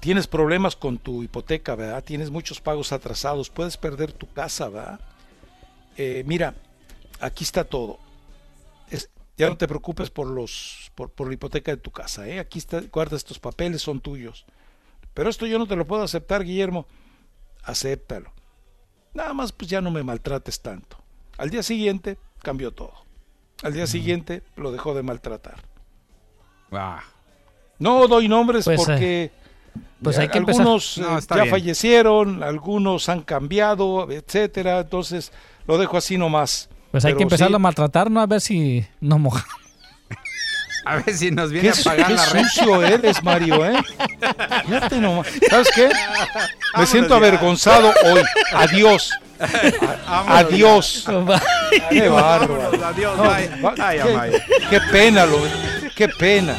tienes problemas con tu hipoteca, ¿verdad? Tienes muchos pagos atrasados, puedes perder tu casa, ¿verdad? Eh, mira, aquí está todo. Ya no te preocupes por los por, por la hipoteca de tu casa, ¿eh? Aquí está, guarda estos papeles, son tuyos. Pero esto yo no te lo puedo aceptar, Guillermo. Acéptalo. Nada más pues ya no me maltrates tanto. Al día siguiente cambió todo. Al día siguiente lo dejó de maltratar. No doy nombres Pues, eh, porque pues hay que algunos No, eh, ya bien. fallecieron, algunos han cambiado, etcétera. Entonces lo dejo así nomás. Pues hay Pero que empezarlo sí, a maltratar, ¿no? A ver si nos mojamos. A ver si nos viene Qué, a pagar qué la renta. sucio eres, Mario, ¿eh? Fíjate nomás. ¿Sabes qué? Me Vámonos siento ya. avergonzado hoy. Adiós. Adiós. Qué bárbaro. adiós, qué pena, lo, qué pena.